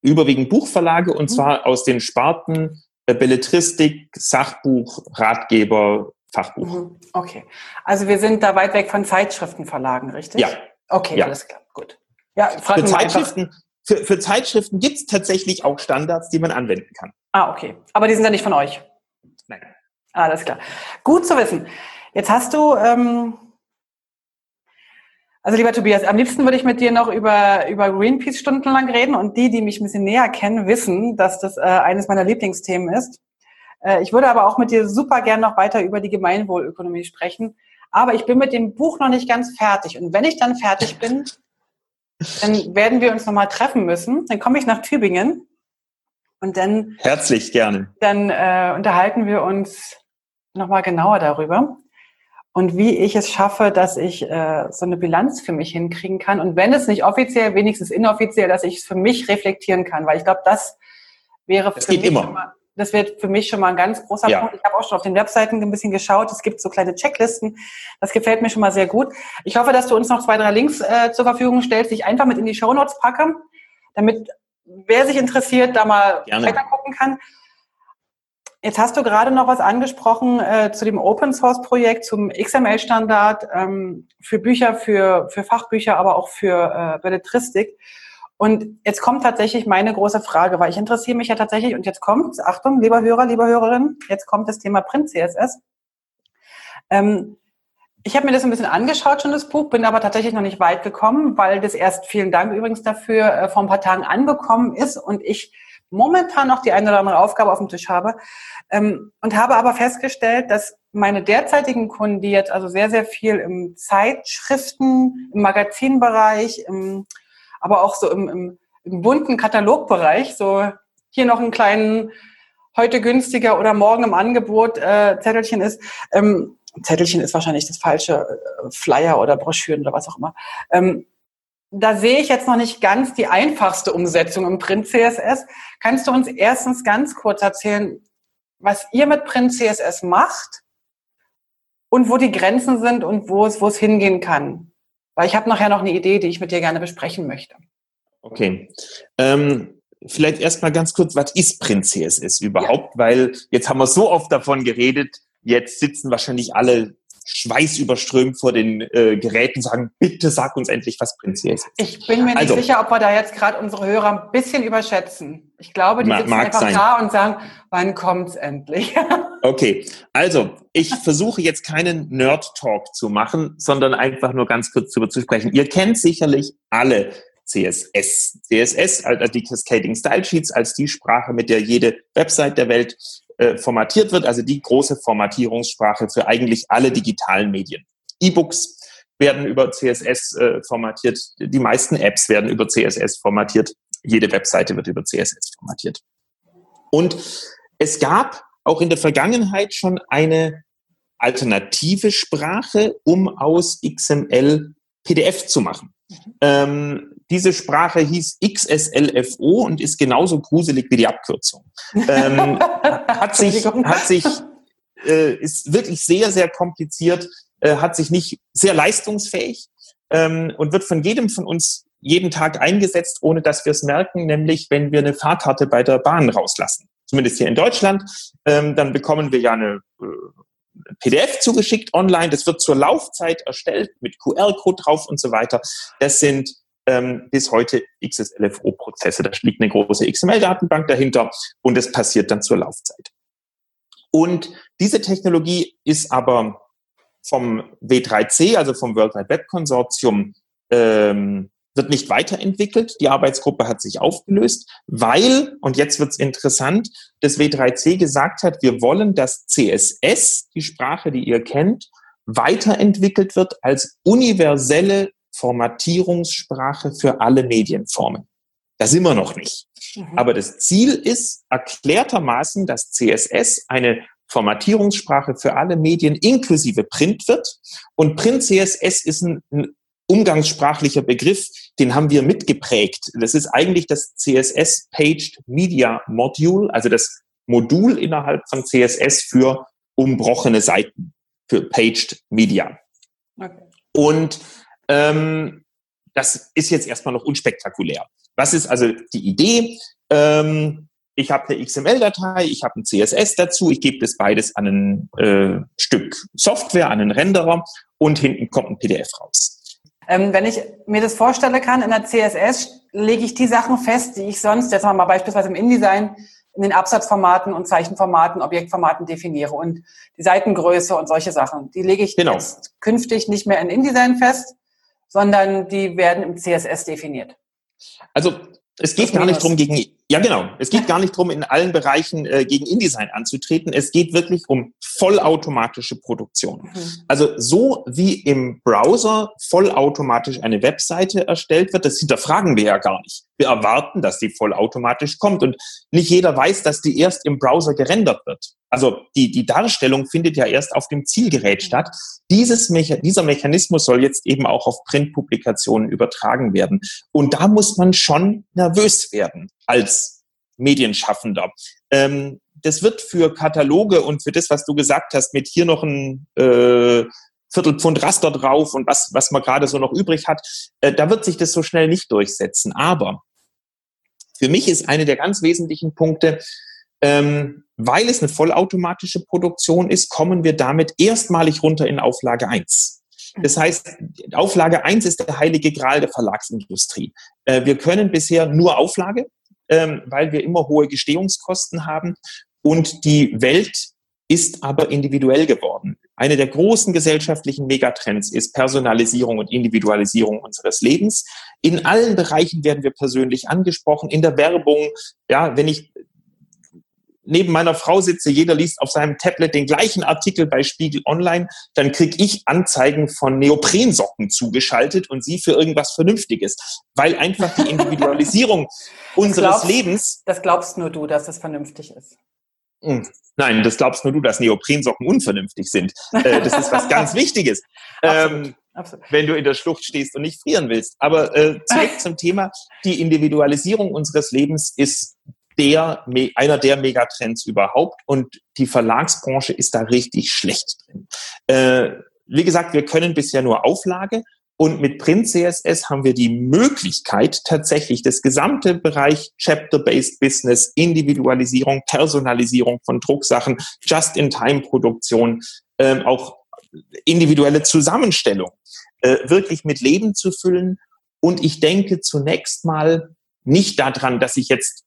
Überwiegend Buchverlage und mhm. zwar aus den Sparten äh, Belletristik, Sachbuch, Ratgeber, Fachbuch. Mhm. Okay. Also wir sind da weit weg von Zeitschriftenverlagen, richtig? Ja. Okay, ja. alles klar, gut. Ja, für Zeitschriften, für, für Zeitschriften gibt es tatsächlich auch Standards, die man anwenden kann. Ah, okay. Aber die sind ja nicht von euch. Nein. Alles klar. Gut zu wissen. Jetzt hast du, ähm, also lieber Tobias, am liebsten würde ich mit dir noch über, über Greenpeace stundenlang reden und die, die mich ein bisschen näher kennen, wissen, dass das äh, eines meiner Lieblingsthemen ist. Äh, ich würde aber auch mit dir super gern noch weiter über die Gemeinwohlökonomie sprechen. Aber ich bin mit dem Buch noch nicht ganz fertig. Und wenn ich dann fertig bin, dann werden wir uns nochmal treffen müssen. Dann komme ich nach Tübingen und dann. Herzlich gerne. Dann äh, unterhalten wir uns nochmal genauer darüber und wie ich es schaffe, dass ich äh, so eine Bilanz für mich hinkriegen kann. Und wenn es nicht offiziell, wenigstens inoffiziell, dass ich es für mich reflektieren kann, weil ich glaube, das wäre das für mich immer. immer. Das wird für mich schon mal ein ganz großer ja. Punkt. Ich habe auch schon auf den Webseiten ein bisschen geschaut. Es gibt so kleine Checklisten. Das gefällt mir schon mal sehr gut. Ich hoffe, dass du uns noch zwei, drei Links äh, zur Verfügung stellst, die ich einfach mit in die Show Notes packe, damit wer sich interessiert, da mal Gerne. weiter gucken kann. Jetzt hast du gerade noch was angesprochen äh, zu dem Open Source Projekt, zum XML-Standard ähm, für Bücher, für, für Fachbücher, aber auch für äh, Belletristik. Und jetzt kommt tatsächlich meine große Frage, weil ich interessiere mich ja tatsächlich, und jetzt kommt, Achtung, lieber Hörer, lieber Hörerin, jetzt kommt das Thema Print CSS. Ähm, ich habe mir das ein bisschen angeschaut schon, das Buch, bin aber tatsächlich noch nicht weit gekommen, weil das erst, vielen Dank übrigens dafür, äh, vor ein paar Tagen angekommen ist und ich momentan noch die eine oder andere Aufgabe auf dem Tisch habe ähm, und habe aber festgestellt, dass meine derzeitigen Kunden, die jetzt also sehr, sehr viel im Zeitschriften, im Magazinbereich, im, aber auch so im, im, im bunten Katalogbereich, so hier noch einen kleinen heute günstiger oder morgen im Angebot äh, Zettelchen ist. Ähm, Zettelchen ist wahrscheinlich das falsche äh, Flyer oder Broschüren oder was auch immer. Ähm, da sehe ich jetzt noch nicht ganz die einfachste Umsetzung im Print CSS. Kannst du uns erstens ganz kurz erzählen, was ihr mit Print CSS macht und wo die Grenzen sind und wo es, wo es hingehen kann? Weil ich habe nachher noch eine Idee, die ich mit dir gerne besprechen möchte. Okay. Ähm, vielleicht erstmal ganz kurz, was ist Print CSS überhaupt? Ja. Weil jetzt haben wir so oft davon geredet, jetzt sitzen wahrscheinlich alle schweißüberströmt vor den äh, Geräten sagen, bitte sag uns endlich, was Prinzip ist. Ich bin mir also, nicht sicher, ob wir da jetzt gerade unsere Hörer ein bisschen überschätzen. Ich glaube, die sitzen einfach sein. da und sagen, wann kommt's endlich? okay, also ich versuche jetzt keinen Nerd-Talk zu machen, sondern einfach nur ganz kurz darüber zu sprechen. Ihr kennt sicherlich alle CSS. CSS, also die Cascading Style Sheets, als die Sprache, mit der jede Website der Welt äh, formatiert wird, also die große Formatierungssprache für eigentlich alle digitalen Medien. E-Books werden über CSS äh, formatiert, die meisten Apps werden über CSS formatiert, jede Webseite wird über CSS formatiert. Und es gab auch in der Vergangenheit schon eine alternative Sprache, um aus XML PDF zu machen. Ähm, diese Sprache hieß XSLFO und ist genauso gruselig wie die Abkürzung. Ähm, hat sich, hat sich, äh, ist wirklich sehr, sehr kompliziert, äh, hat sich nicht sehr leistungsfähig ähm, und wird von jedem von uns jeden Tag eingesetzt, ohne dass wir es merken, nämlich wenn wir eine Fahrkarte bei der Bahn rauslassen. Zumindest hier in Deutschland. Ähm, dann bekommen wir ja eine äh, PDF zugeschickt online. Das wird zur Laufzeit erstellt mit QR-Code drauf und so weiter. Das sind ähm, bis heute XSLFO-Prozesse. Da liegt eine große XML-Datenbank dahinter und es passiert dann zur Laufzeit. Und diese Technologie ist aber vom W3C, also vom World Wide Web Konsortium, ähm, wird nicht weiterentwickelt. Die Arbeitsgruppe hat sich aufgelöst, weil, und jetzt wird es interessant, das W3C gesagt hat, wir wollen, dass CSS, die Sprache, die ihr kennt, weiterentwickelt wird als universelle Formatierungssprache für alle Medienformen. Da sind wir noch nicht. Mhm. Aber das Ziel ist erklärtermaßen, dass CSS eine Formatierungssprache für alle Medien inklusive Print wird. Und Print CSS ist ein, ein umgangssprachlicher Begriff, den haben wir mitgeprägt. Das ist eigentlich das CSS Paged Media Module, also das Modul innerhalb von CSS für umbrochene Seiten, für Paged Media. Okay. Und ähm, das ist jetzt erstmal noch unspektakulär. Was ist also die Idee? Ähm, ich habe eine XML-Datei, ich habe ein CSS dazu, ich gebe das beides an ein äh, Stück Software, an einen Renderer und hinten kommt ein PDF raus. Ähm, wenn ich mir das vorstellen kann, in der CSS lege ich die Sachen fest, die ich sonst, jetzt mal beispielsweise im InDesign, in den Absatzformaten und Zeichenformaten, Objektformaten definiere und die Seitengröße und solche Sachen. Die lege ich genau. jetzt künftig nicht mehr in InDesign fest, sondern die werden im CSS definiert. Also es geht gar nicht darum, gegen, ja genau, es geht gar nicht darum, in allen Bereichen äh, gegen InDesign anzutreten. Es geht wirklich um vollautomatische Produktion. Mhm. Also so wie im Browser vollautomatisch eine Webseite erstellt wird, das hinterfragen wir ja gar nicht. Wir erwarten, dass die vollautomatisch kommt und nicht jeder weiß, dass die erst im Browser gerendert wird. Also die, die Darstellung findet ja erst auf dem Zielgerät statt. Dieses Mecha dieser Mechanismus soll jetzt eben auch auf Printpublikationen übertragen werden. Und da muss man schon nervös werden als Medienschaffender. Ähm, das wird für Kataloge und für das, was du gesagt hast, mit hier noch ein äh, Viertelpfund Raster drauf und was, was man gerade so noch übrig hat, äh, da wird sich das so schnell nicht durchsetzen. Aber für mich ist eine der ganz wesentlichen Punkte, ähm, weil es eine vollautomatische Produktion ist, kommen wir damit erstmalig runter in Auflage 1. Das heißt, Auflage 1 ist der heilige Gral der Verlagsindustrie. Äh, wir können bisher nur Auflage, ähm, weil wir immer hohe Gestehungskosten haben und die Welt ist aber individuell geworden. Eine der großen gesellschaftlichen Megatrends ist Personalisierung und Individualisierung unseres Lebens. In allen Bereichen werden wir persönlich angesprochen. In der Werbung, ja, wenn ich neben meiner Frau sitze, jeder liest auf seinem Tablet den gleichen Artikel bei Spiegel Online, dann kriege ich Anzeigen von Neoprensocken zugeschaltet und sie für irgendwas Vernünftiges, weil einfach die Individualisierung unseres glaubst, Lebens. Das glaubst nur du, dass das vernünftig ist. Hm. Nein, das glaubst nur du, dass Neoprensocken unvernünftig sind. Äh, das ist was ganz Wichtiges. Absolut. Ähm, Absolut. wenn du in der Schlucht stehst und nicht frieren willst. Aber äh, zurück zum Thema, die Individualisierung unseres Lebens ist der, einer der Megatrends überhaupt und die Verlagsbranche ist da richtig schlecht drin. Äh, wie gesagt, wir können bisher nur Auflage und mit Print CSS haben wir die Möglichkeit, tatsächlich das gesamte Bereich Chapter-Based Business, Individualisierung, Personalisierung von Drucksachen, Just-in-Time-Produktion, ähm, auch individuelle Zusammenstellung äh, wirklich mit Leben zu füllen. Und ich denke zunächst mal nicht daran, dass ich jetzt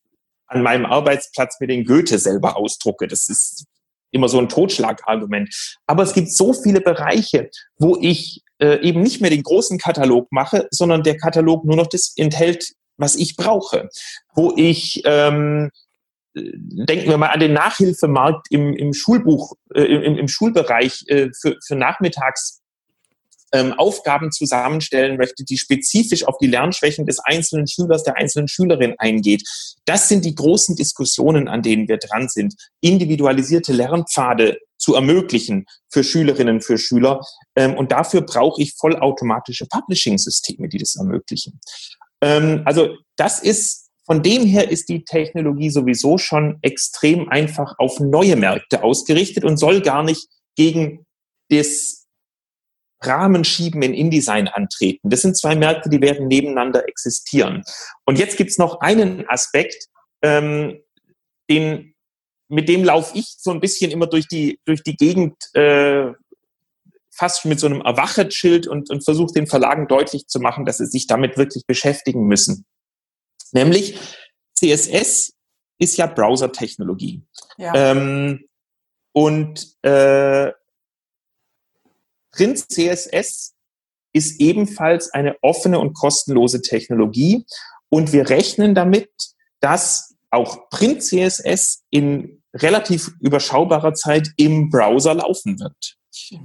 an meinem Arbeitsplatz mir den Goethe selber ausdrucke. Das ist immer so ein Totschlagargument. Aber es gibt so viele Bereiche, wo ich äh, eben nicht mehr den großen Katalog mache, sondern der Katalog nur noch das enthält, was ich brauche. Wo ich ähm, denken wir mal an den Nachhilfemarkt im, im Schulbuch, äh, im, im Schulbereich äh, für, für Nachmittags ähm, Aufgaben zusammenstellen möchte, die spezifisch auf die Lernschwächen des einzelnen Schülers, der einzelnen Schülerin eingeht. Das sind die großen Diskussionen, an denen wir dran sind. Individualisierte Lernpfade zu ermöglichen für Schülerinnen, für Schüler. Ähm, und dafür brauche ich vollautomatische Publishing-Systeme, die das ermöglichen. Ähm, also das ist von dem her ist die Technologie sowieso schon extrem einfach auf neue Märkte ausgerichtet und soll gar nicht gegen das Rahmenschieben in InDesign antreten. Das sind zwei Märkte, die werden nebeneinander existieren. Und jetzt gibt's noch einen Aspekt, ähm, den, mit dem laufe ich so ein bisschen immer durch die, durch die Gegend, äh, fast mit so einem Erwachetschild und, und versuche den Verlagen deutlich zu machen, dass sie sich damit wirklich beschäftigen müssen. Nämlich CSS ist ja Browser-Technologie. Ja. Ähm, und äh, Print CSS ist ebenfalls eine offene und kostenlose Technologie und wir rechnen damit, dass auch Print CSS in relativ überschaubarer Zeit im Browser laufen wird.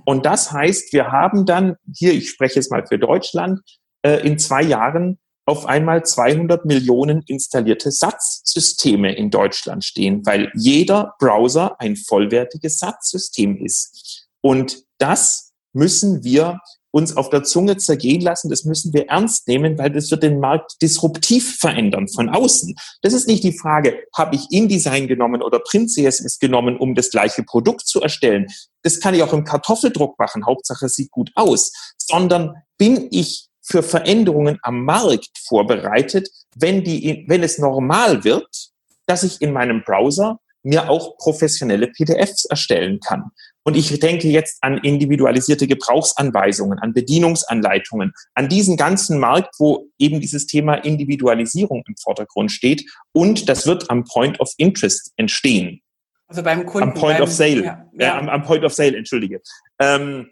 Und das heißt, wir haben dann, hier, ich spreche jetzt mal für Deutschland, äh, in zwei Jahren auf einmal 200 Millionen installierte Satzsysteme in Deutschland stehen, weil jeder Browser ein vollwertiges Satzsystem ist. Und das müssen wir uns auf der Zunge zergehen lassen. Das müssen wir ernst nehmen, weil das wird den Markt disruptiv verändern von außen. Das ist nicht die Frage, habe ich InDesign genommen oder Print CSS genommen, um das gleiche Produkt zu erstellen. Das kann ich auch im Kartoffeldruck machen. Hauptsache, es sieht gut aus. Sondern bin ich für Veränderungen am Markt vorbereitet, wenn die, wenn es normal wird, dass ich in meinem Browser mir auch professionelle PDFs erstellen kann. Und ich denke jetzt an individualisierte Gebrauchsanweisungen, an Bedienungsanleitungen, an diesen ganzen Markt, wo eben dieses Thema Individualisierung im Vordergrund steht. Und das wird am Point of Interest entstehen. Also beim Kunden. Am Point beim, of Sale. Ja, ja. Äh, am, am, Point of Sale, entschuldige. Ähm,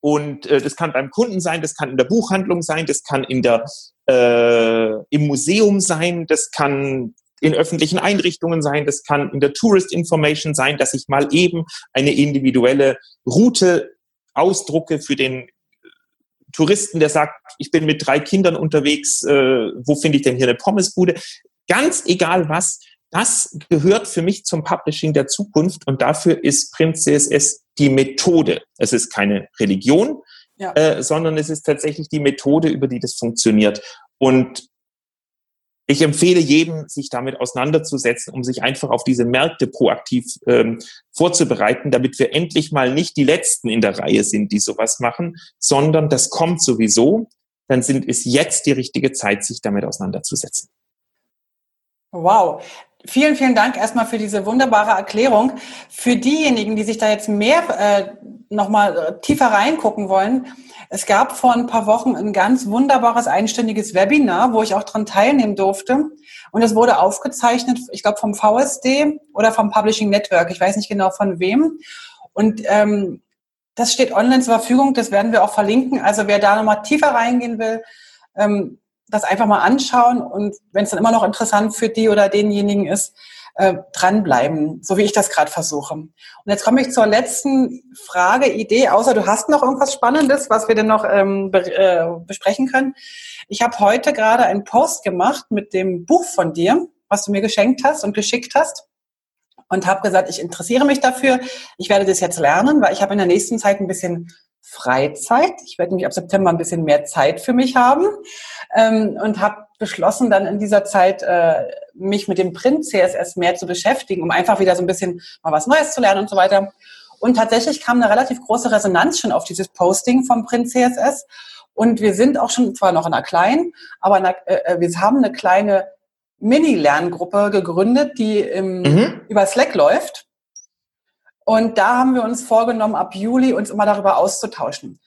und äh, das kann beim Kunden sein, das kann in der Buchhandlung sein, das kann in der, äh, im Museum sein, das kann in öffentlichen Einrichtungen sein, das kann in der Tourist Information sein, dass ich mal eben eine individuelle Route ausdrucke für den Touristen, der sagt, ich bin mit drei Kindern unterwegs, äh, wo finde ich denn hier eine Pommesbude? Ganz egal was, das gehört für mich zum Publishing der Zukunft und dafür ist Print CSS die Methode. Es ist keine Religion, ja. äh, sondern es ist tatsächlich die Methode, über die das funktioniert. Und ich empfehle jedem, sich damit auseinanderzusetzen, um sich einfach auf diese Märkte proaktiv ähm, vorzubereiten, damit wir endlich mal nicht die Letzten in der Reihe sind, die sowas machen, sondern das kommt sowieso. Dann sind, ist jetzt die richtige Zeit, sich damit auseinanderzusetzen. Wow. Vielen, vielen Dank erstmal für diese wunderbare Erklärung. Für diejenigen, die sich da jetzt mehr äh, nochmal äh, tiefer reingucken wollen, es gab vor ein paar Wochen ein ganz wunderbares einstündiges Webinar, wo ich auch dran teilnehmen durfte. Und es wurde aufgezeichnet, ich glaube vom VSD oder vom Publishing Network. Ich weiß nicht genau von wem. Und ähm, das steht online zur Verfügung. Das werden wir auch verlinken. Also wer da nochmal tiefer reingehen will, ähm, das einfach mal anschauen. Und wenn es dann immer noch interessant für die oder denjenigen ist, äh, dranbleiben, so wie ich das gerade versuche. Und jetzt komme ich zur letzten Frage, Idee, außer du hast noch irgendwas Spannendes, was wir denn noch ähm, be äh, besprechen können. Ich habe heute gerade einen Post gemacht mit dem Buch von dir, was du mir geschenkt hast und geschickt hast und habe gesagt, ich interessiere mich dafür. Ich werde das jetzt lernen, weil ich habe in der nächsten Zeit ein bisschen Freizeit. Ich werde nämlich ab September ein bisschen mehr Zeit für mich haben ähm, und habe beschlossen, dann in dieser Zeit äh, mich mit dem Print CSS mehr zu beschäftigen, um einfach wieder so ein bisschen mal was Neues zu lernen und so weiter. Und tatsächlich kam eine relativ große Resonanz schon auf dieses Posting vom Print CSS. Und wir sind auch schon zwar noch in einer kleinen, aber einer, äh, äh, wir haben eine kleine Mini-Lerngruppe gegründet, die im, mhm. über Slack läuft. Und da haben wir uns vorgenommen, ab Juli uns immer darüber auszutauschen.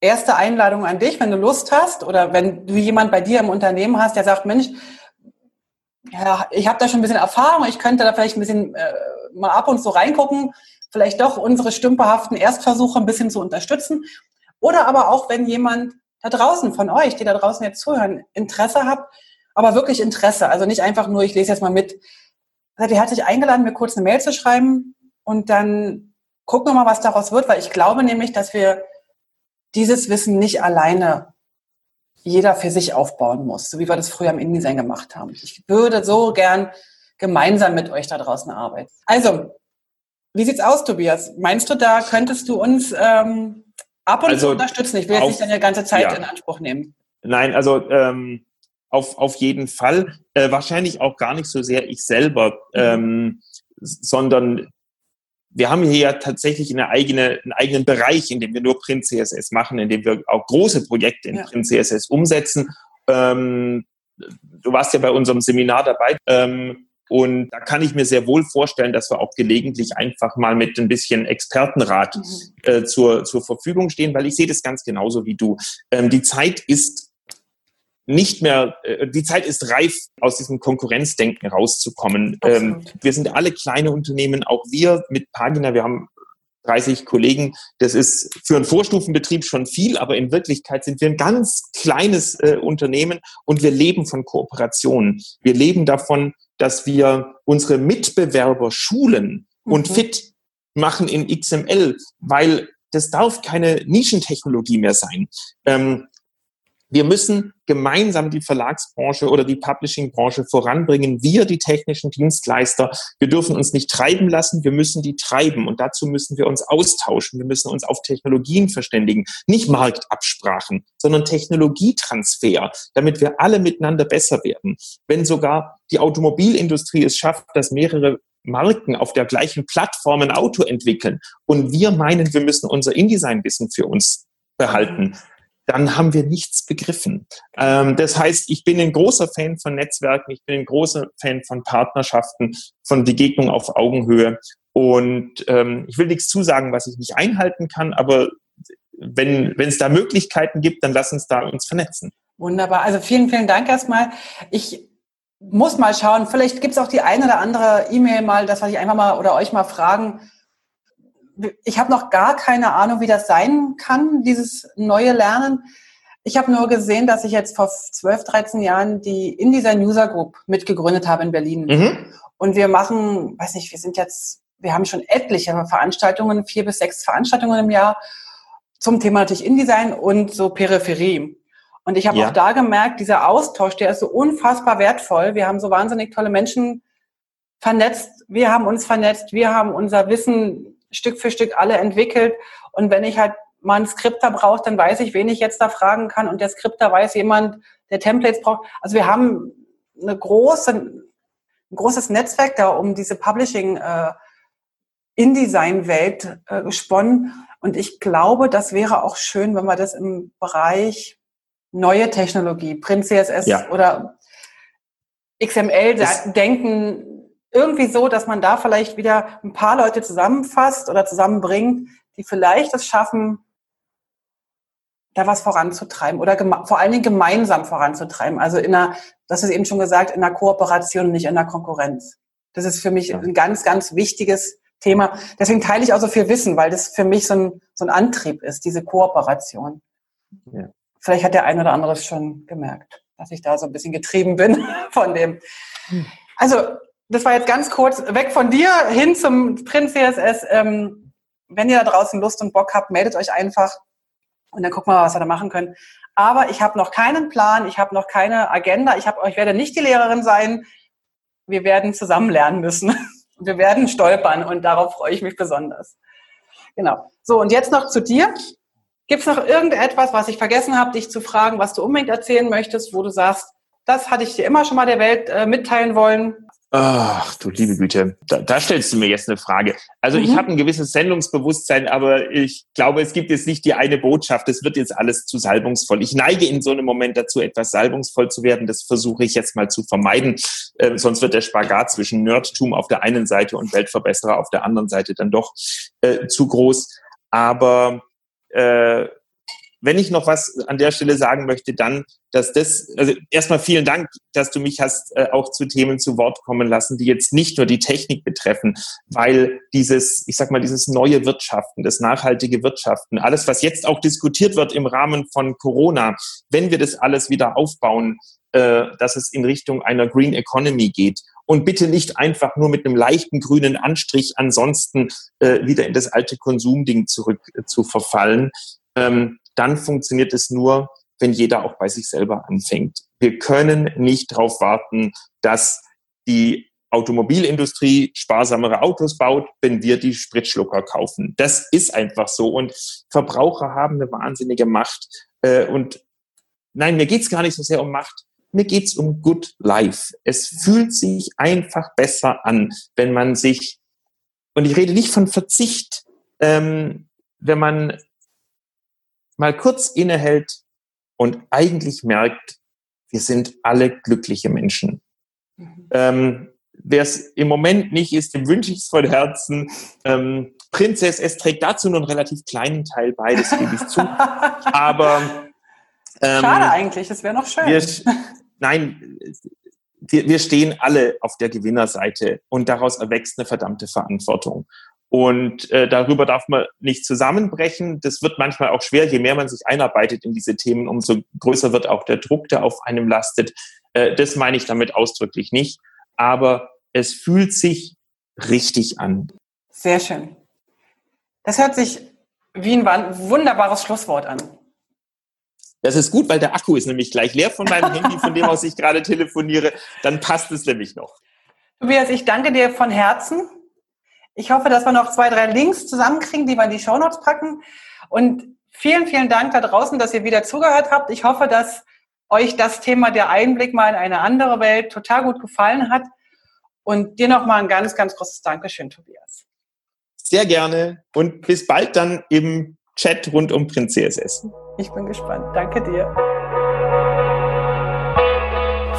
Erste Einladung an dich, wenn du Lust hast oder wenn du jemand bei dir im Unternehmen hast, der sagt, Mensch, ja, ich habe da schon ein bisschen Erfahrung, ich könnte da vielleicht ein bisschen äh, mal ab und zu reingucken, vielleicht doch unsere stümperhaften Erstversuche ein bisschen zu unterstützen. Oder aber auch, wenn jemand da draußen von euch, die da draußen jetzt zuhören, Interesse habt, aber wirklich Interesse, also nicht einfach nur, ich lese jetzt mal mit, die hat sich eingeladen, mir kurz eine Mail zu schreiben und dann gucken wir mal, was daraus wird, weil ich glaube nämlich, dass wir dieses Wissen nicht alleine jeder für sich aufbauen muss, so wie wir das früher im InDesign gemacht haben. Ich würde so gern gemeinsam mit euch da draußen arbeiten. Also, wie sieht's aus, Tobias? Meinst du, da könntest du uns ähm, ab und also, zu unterstützen? Ich will jetzt nicht deine ganze Zeit ja. in Anspruch nehmen. Nein, also ähm, auf, auf jeden Fall. Äh, wahrscheinlich auch gar nicht so sehr ich selber, mhm. ähm, sondern wir haben hier ja tatsächlich eine eigene, einen eigenen Bereich, in dem wir nur Print CSS machen, in dem wir auch große Projekte in ja. Print CSS umsetzen. Ähm, du warst ja bei unserem Seminar dabei. Ähm, und da kann ich mir sehr wohl vorstellen, dass wir auch gelegentlich einfach mal mit ein bisschen Expertenrat mhm. äh, zur, zur Verfügung stehen, weil ich sehe das ganz genauso wie du. Ähm, die Zeit ist nicht mehr, äh, die Zeit ist reif, aus diesem Konkurrenzdenken rauszukommen. Ähm, wir sind alle kleine Unternehmen, auch wir mit Pagina, wir haben 30 Kollegen. Das ist für einen Vorstufenbetrieb schon viel, aber in Wirklichkeit sind wir ein ganz kleines äh, Unternehmen und wir leben von Kooperationen. Wir leben davon, dass wir unsere Mitbewerber schulen und mhm. fit machen in XML, weil das darf keine Nischentechnologie mehr sein. Ähm, wir müssen gemeinsam die Verlagsbranche oder die Publishing-Branche voranbringen. Wir, die technischen Dienstleister, wir dürfen uns nicht treiben lassen, wir müssen die treiben. Und dazu müssen wir uns austauschen. Wir müssen uns auf Technologien verständigen. Nicht Marktabsprachen, sondern Technologietransfer, damit wir alle miteinander besser werden. Wenn sogar die Automobilindustrie es schafft, dass mehrere Marken auf der gleichen Plattform ein Auto entwickeln und wir meinen, wir müssen unser InDesign-Wissen für uns behalten, dann haben wir nichts begriffen. Ähm, das heißt, ich bin ein großer Fan von Netzwerken, ich bin ein großer Fan von Partnerschaften, von Begegnung auf Augenhöhe. Und ähm, ich will nichts zusagen, was ich nicht einhalten kann, aber wenn es da Möglichkeiten gibt, dann lass uns da uns vernetzen. Wunderbar. Also vielen, vielen Dank erstmal. Ich muss mal schauen, vielleicht gibt es auch die eine oder andere E-Mail mal, das was ich einfach mal oder euch mal fragen, ich habe noch gar keine Ahnung, wie das sein kann, dieses neue Lernen. Ich habe nur gesehen, dass ich jetzt vor 12, 13 Jahren die InDesign User Group mitgegründet habe in Berlin. Mhm. Und wir machen, weiß nicht, wir sind jetzt, wir haben schon etliche Veranstaltungen, vier bis sechs Veranstaltungen im Jahr zum Thema natürlich InDesign und so Peripherie. Und ich habe ja. auch da gemerkt, dieser Austausch, der ist so unfassbar wertvoll. Wir haben so wahnsinnig tolle Menschen vernetzt. Wir haben uns vernetzt. Wir haben unser Wissen Stück für Stück alle entwickelt. Und wenn ich halt mal einen Skripter braucht, dann weiß ich, wen ich jetzt da fragen kann. Und der Skripter weiß jemand, der Templates braucht. Also wir haben eine große, ein großes Netzwerk da um diese Publishing äh, InDesign-Welt äh, gesponnen. Und ich glaube, das wäre auch schön, wenn wir das im Bereich neue Technologie, Print CSS ja. oder XML das denken, irgendwie so, dass man da vielleicht wieder ein paar Leute zusammenfasst oder zusammenbringt, die vielleicht es schaffen, da was voranzutreiben oder vor allen Dingen gemeinsam voranzutreiben. Also in einer, das ist eben schon gesagt, in einer Kooperation, nicht in einer Konkurrenz. Das ist für mich ein ganz, ganz wichtiges Thema. Deswegen teile ich auch so viel Wissen, weil das für mich so ein, so ein Antrieb ist, diese Kooperation. Ja. Vielleicht hat der eine oder andere es schon gemerkt, dass ich da so ein bisschen getrieben bin von dem. Hm. Also, das war jetzt ganz kurz weg von dir hin zum Print CSS. Ähm, wenn ihr da draußen Lust und Bock habt, meldet euch einfach und dann gucken wir mal, was wir da machen können. Aber ich habe noch keinen Plan, ich habe noch keine Agenda. Ich, hab, ich werde nicht die Lehrerin sein. Wir werden zusammen lernen müssen. Wir werden stolpern und darauf freue ich mich besonders. Genau. So, und jetzt noch zu dir. Gibt es noch irgendetwas, was ich vergessen habe, dich zu fragen, was du unbedingt erzählen möchtest, wo du sagst, das hatte ich dir immer schon mal der Welt äh, mitteilen wollen? Ach, du liebe Güte, da, da stellst du mir jetzt eine Frage. Also mhm. ich habe ein gewisses Sendungsbewusstsein, aber ich glaube, es gibt jetzt nicht die eine Botschaft. Es wird jetzt alles zu salbungsvoll. Ich neige in so einem Moment dazu, etwas salbungsvoll zu werden. Das versuche ich jetzt mal zu vermeiden. Äh, sonst wird der Spagat zwischen Nerdtum auf der einen Seite und Weltverbesserer auf der anderen Seite dann doch äh, zu groß. Aber äh, wenn ich noch was an der Stelle sagen möchte, dann, dass das, also erstmal vielen Dank, dass du mich hast äh, auch zu Themen zu Wort kommen lassen, die jetzt nicht nur die Technik betreffen, weil dieses, ich sag mal, dieses neue Wirtschaften, das nachhaltige Wirtschaften, alles, was jetzt auch diskutiert wird im Rahmen von Corona, wenn wir das alles wieder aufbauen, äh, dass es in Richtung einer Green Economy geht und bitte nicht einfach nur mit einem leichten grünen Anstrich ansonsten äh, wieder in das alte Konsumding zurück äh, zu verfallen. Ähm, dann funktioniert es nur, wenn jeder auch bei sich selber anfängt. Wir können nicht darauf warten, dass die Automobilindustrie sparsamere Autos baut, wenn wir die Spritschlucker kaufen. Das ist einfach so. Und Verbraucher haben eine wahnsinnige Macht. Äh, und nein, mir geht's gar nicht so sehr um Macht. Mir geht's um Good Life. Es fühlt sich einfach besser an, wenn man sich, und ich rede nicht von Verzicht, ähm, wenn man mal kurz innehält und eigentlich merkt, wir sind alle glückliche Menschen. Mhm. Ähm, Wer es im Moment nicht ist, dem wünsche ich es von Herzen. Ähm, Prinzess, es trägt dazu nur einen relativ kleinen Teil bei, das gebe ich zu. Aber ähm, schade eigentlich, es wäre noch schön. Wir, nein, wir, wir stehen alle auf der Gewinnerseite und daraus erwächst eine verdammte Verantwortung. Und äh, darüber darf man nicht zusammenbrechen. Das wird manchmal auch schwer. Je mehr man sich einarbeitet in diese Themen, umso größer wird auch der Druck, der auf einem lastet. Äh, das meine ich damit ausdrücklich nicht. Aber es fühlt sich richtig an. Sehr schön. Das hört sich wie ein wunderbares Schlusswort an. Das ist gut, weil der Akku ist nämlich gleich leer von meinem Handy, von dem aus ich gerade telefoniere. Dann passt es nämlich noch. Tobias, ich danke dir von Herzen ich hoffe, dass wir noch zwei, drei Links zusammenkriegen, die wir in die Shownotes packen. Und vielen, vielen Dank da draußen, dass ihr wieder zugehört habt. Ich hoffe, dass euch das Thema der Einblick mal in eine andere Welt total gut gefallen hat. Und dir nochmal ein ganz, ganz großes Dankeschön, Tobias. Sehr gerne und bis bald dann im Chat rund um Prinz CSS. Ich bin gespannt. Danke dir.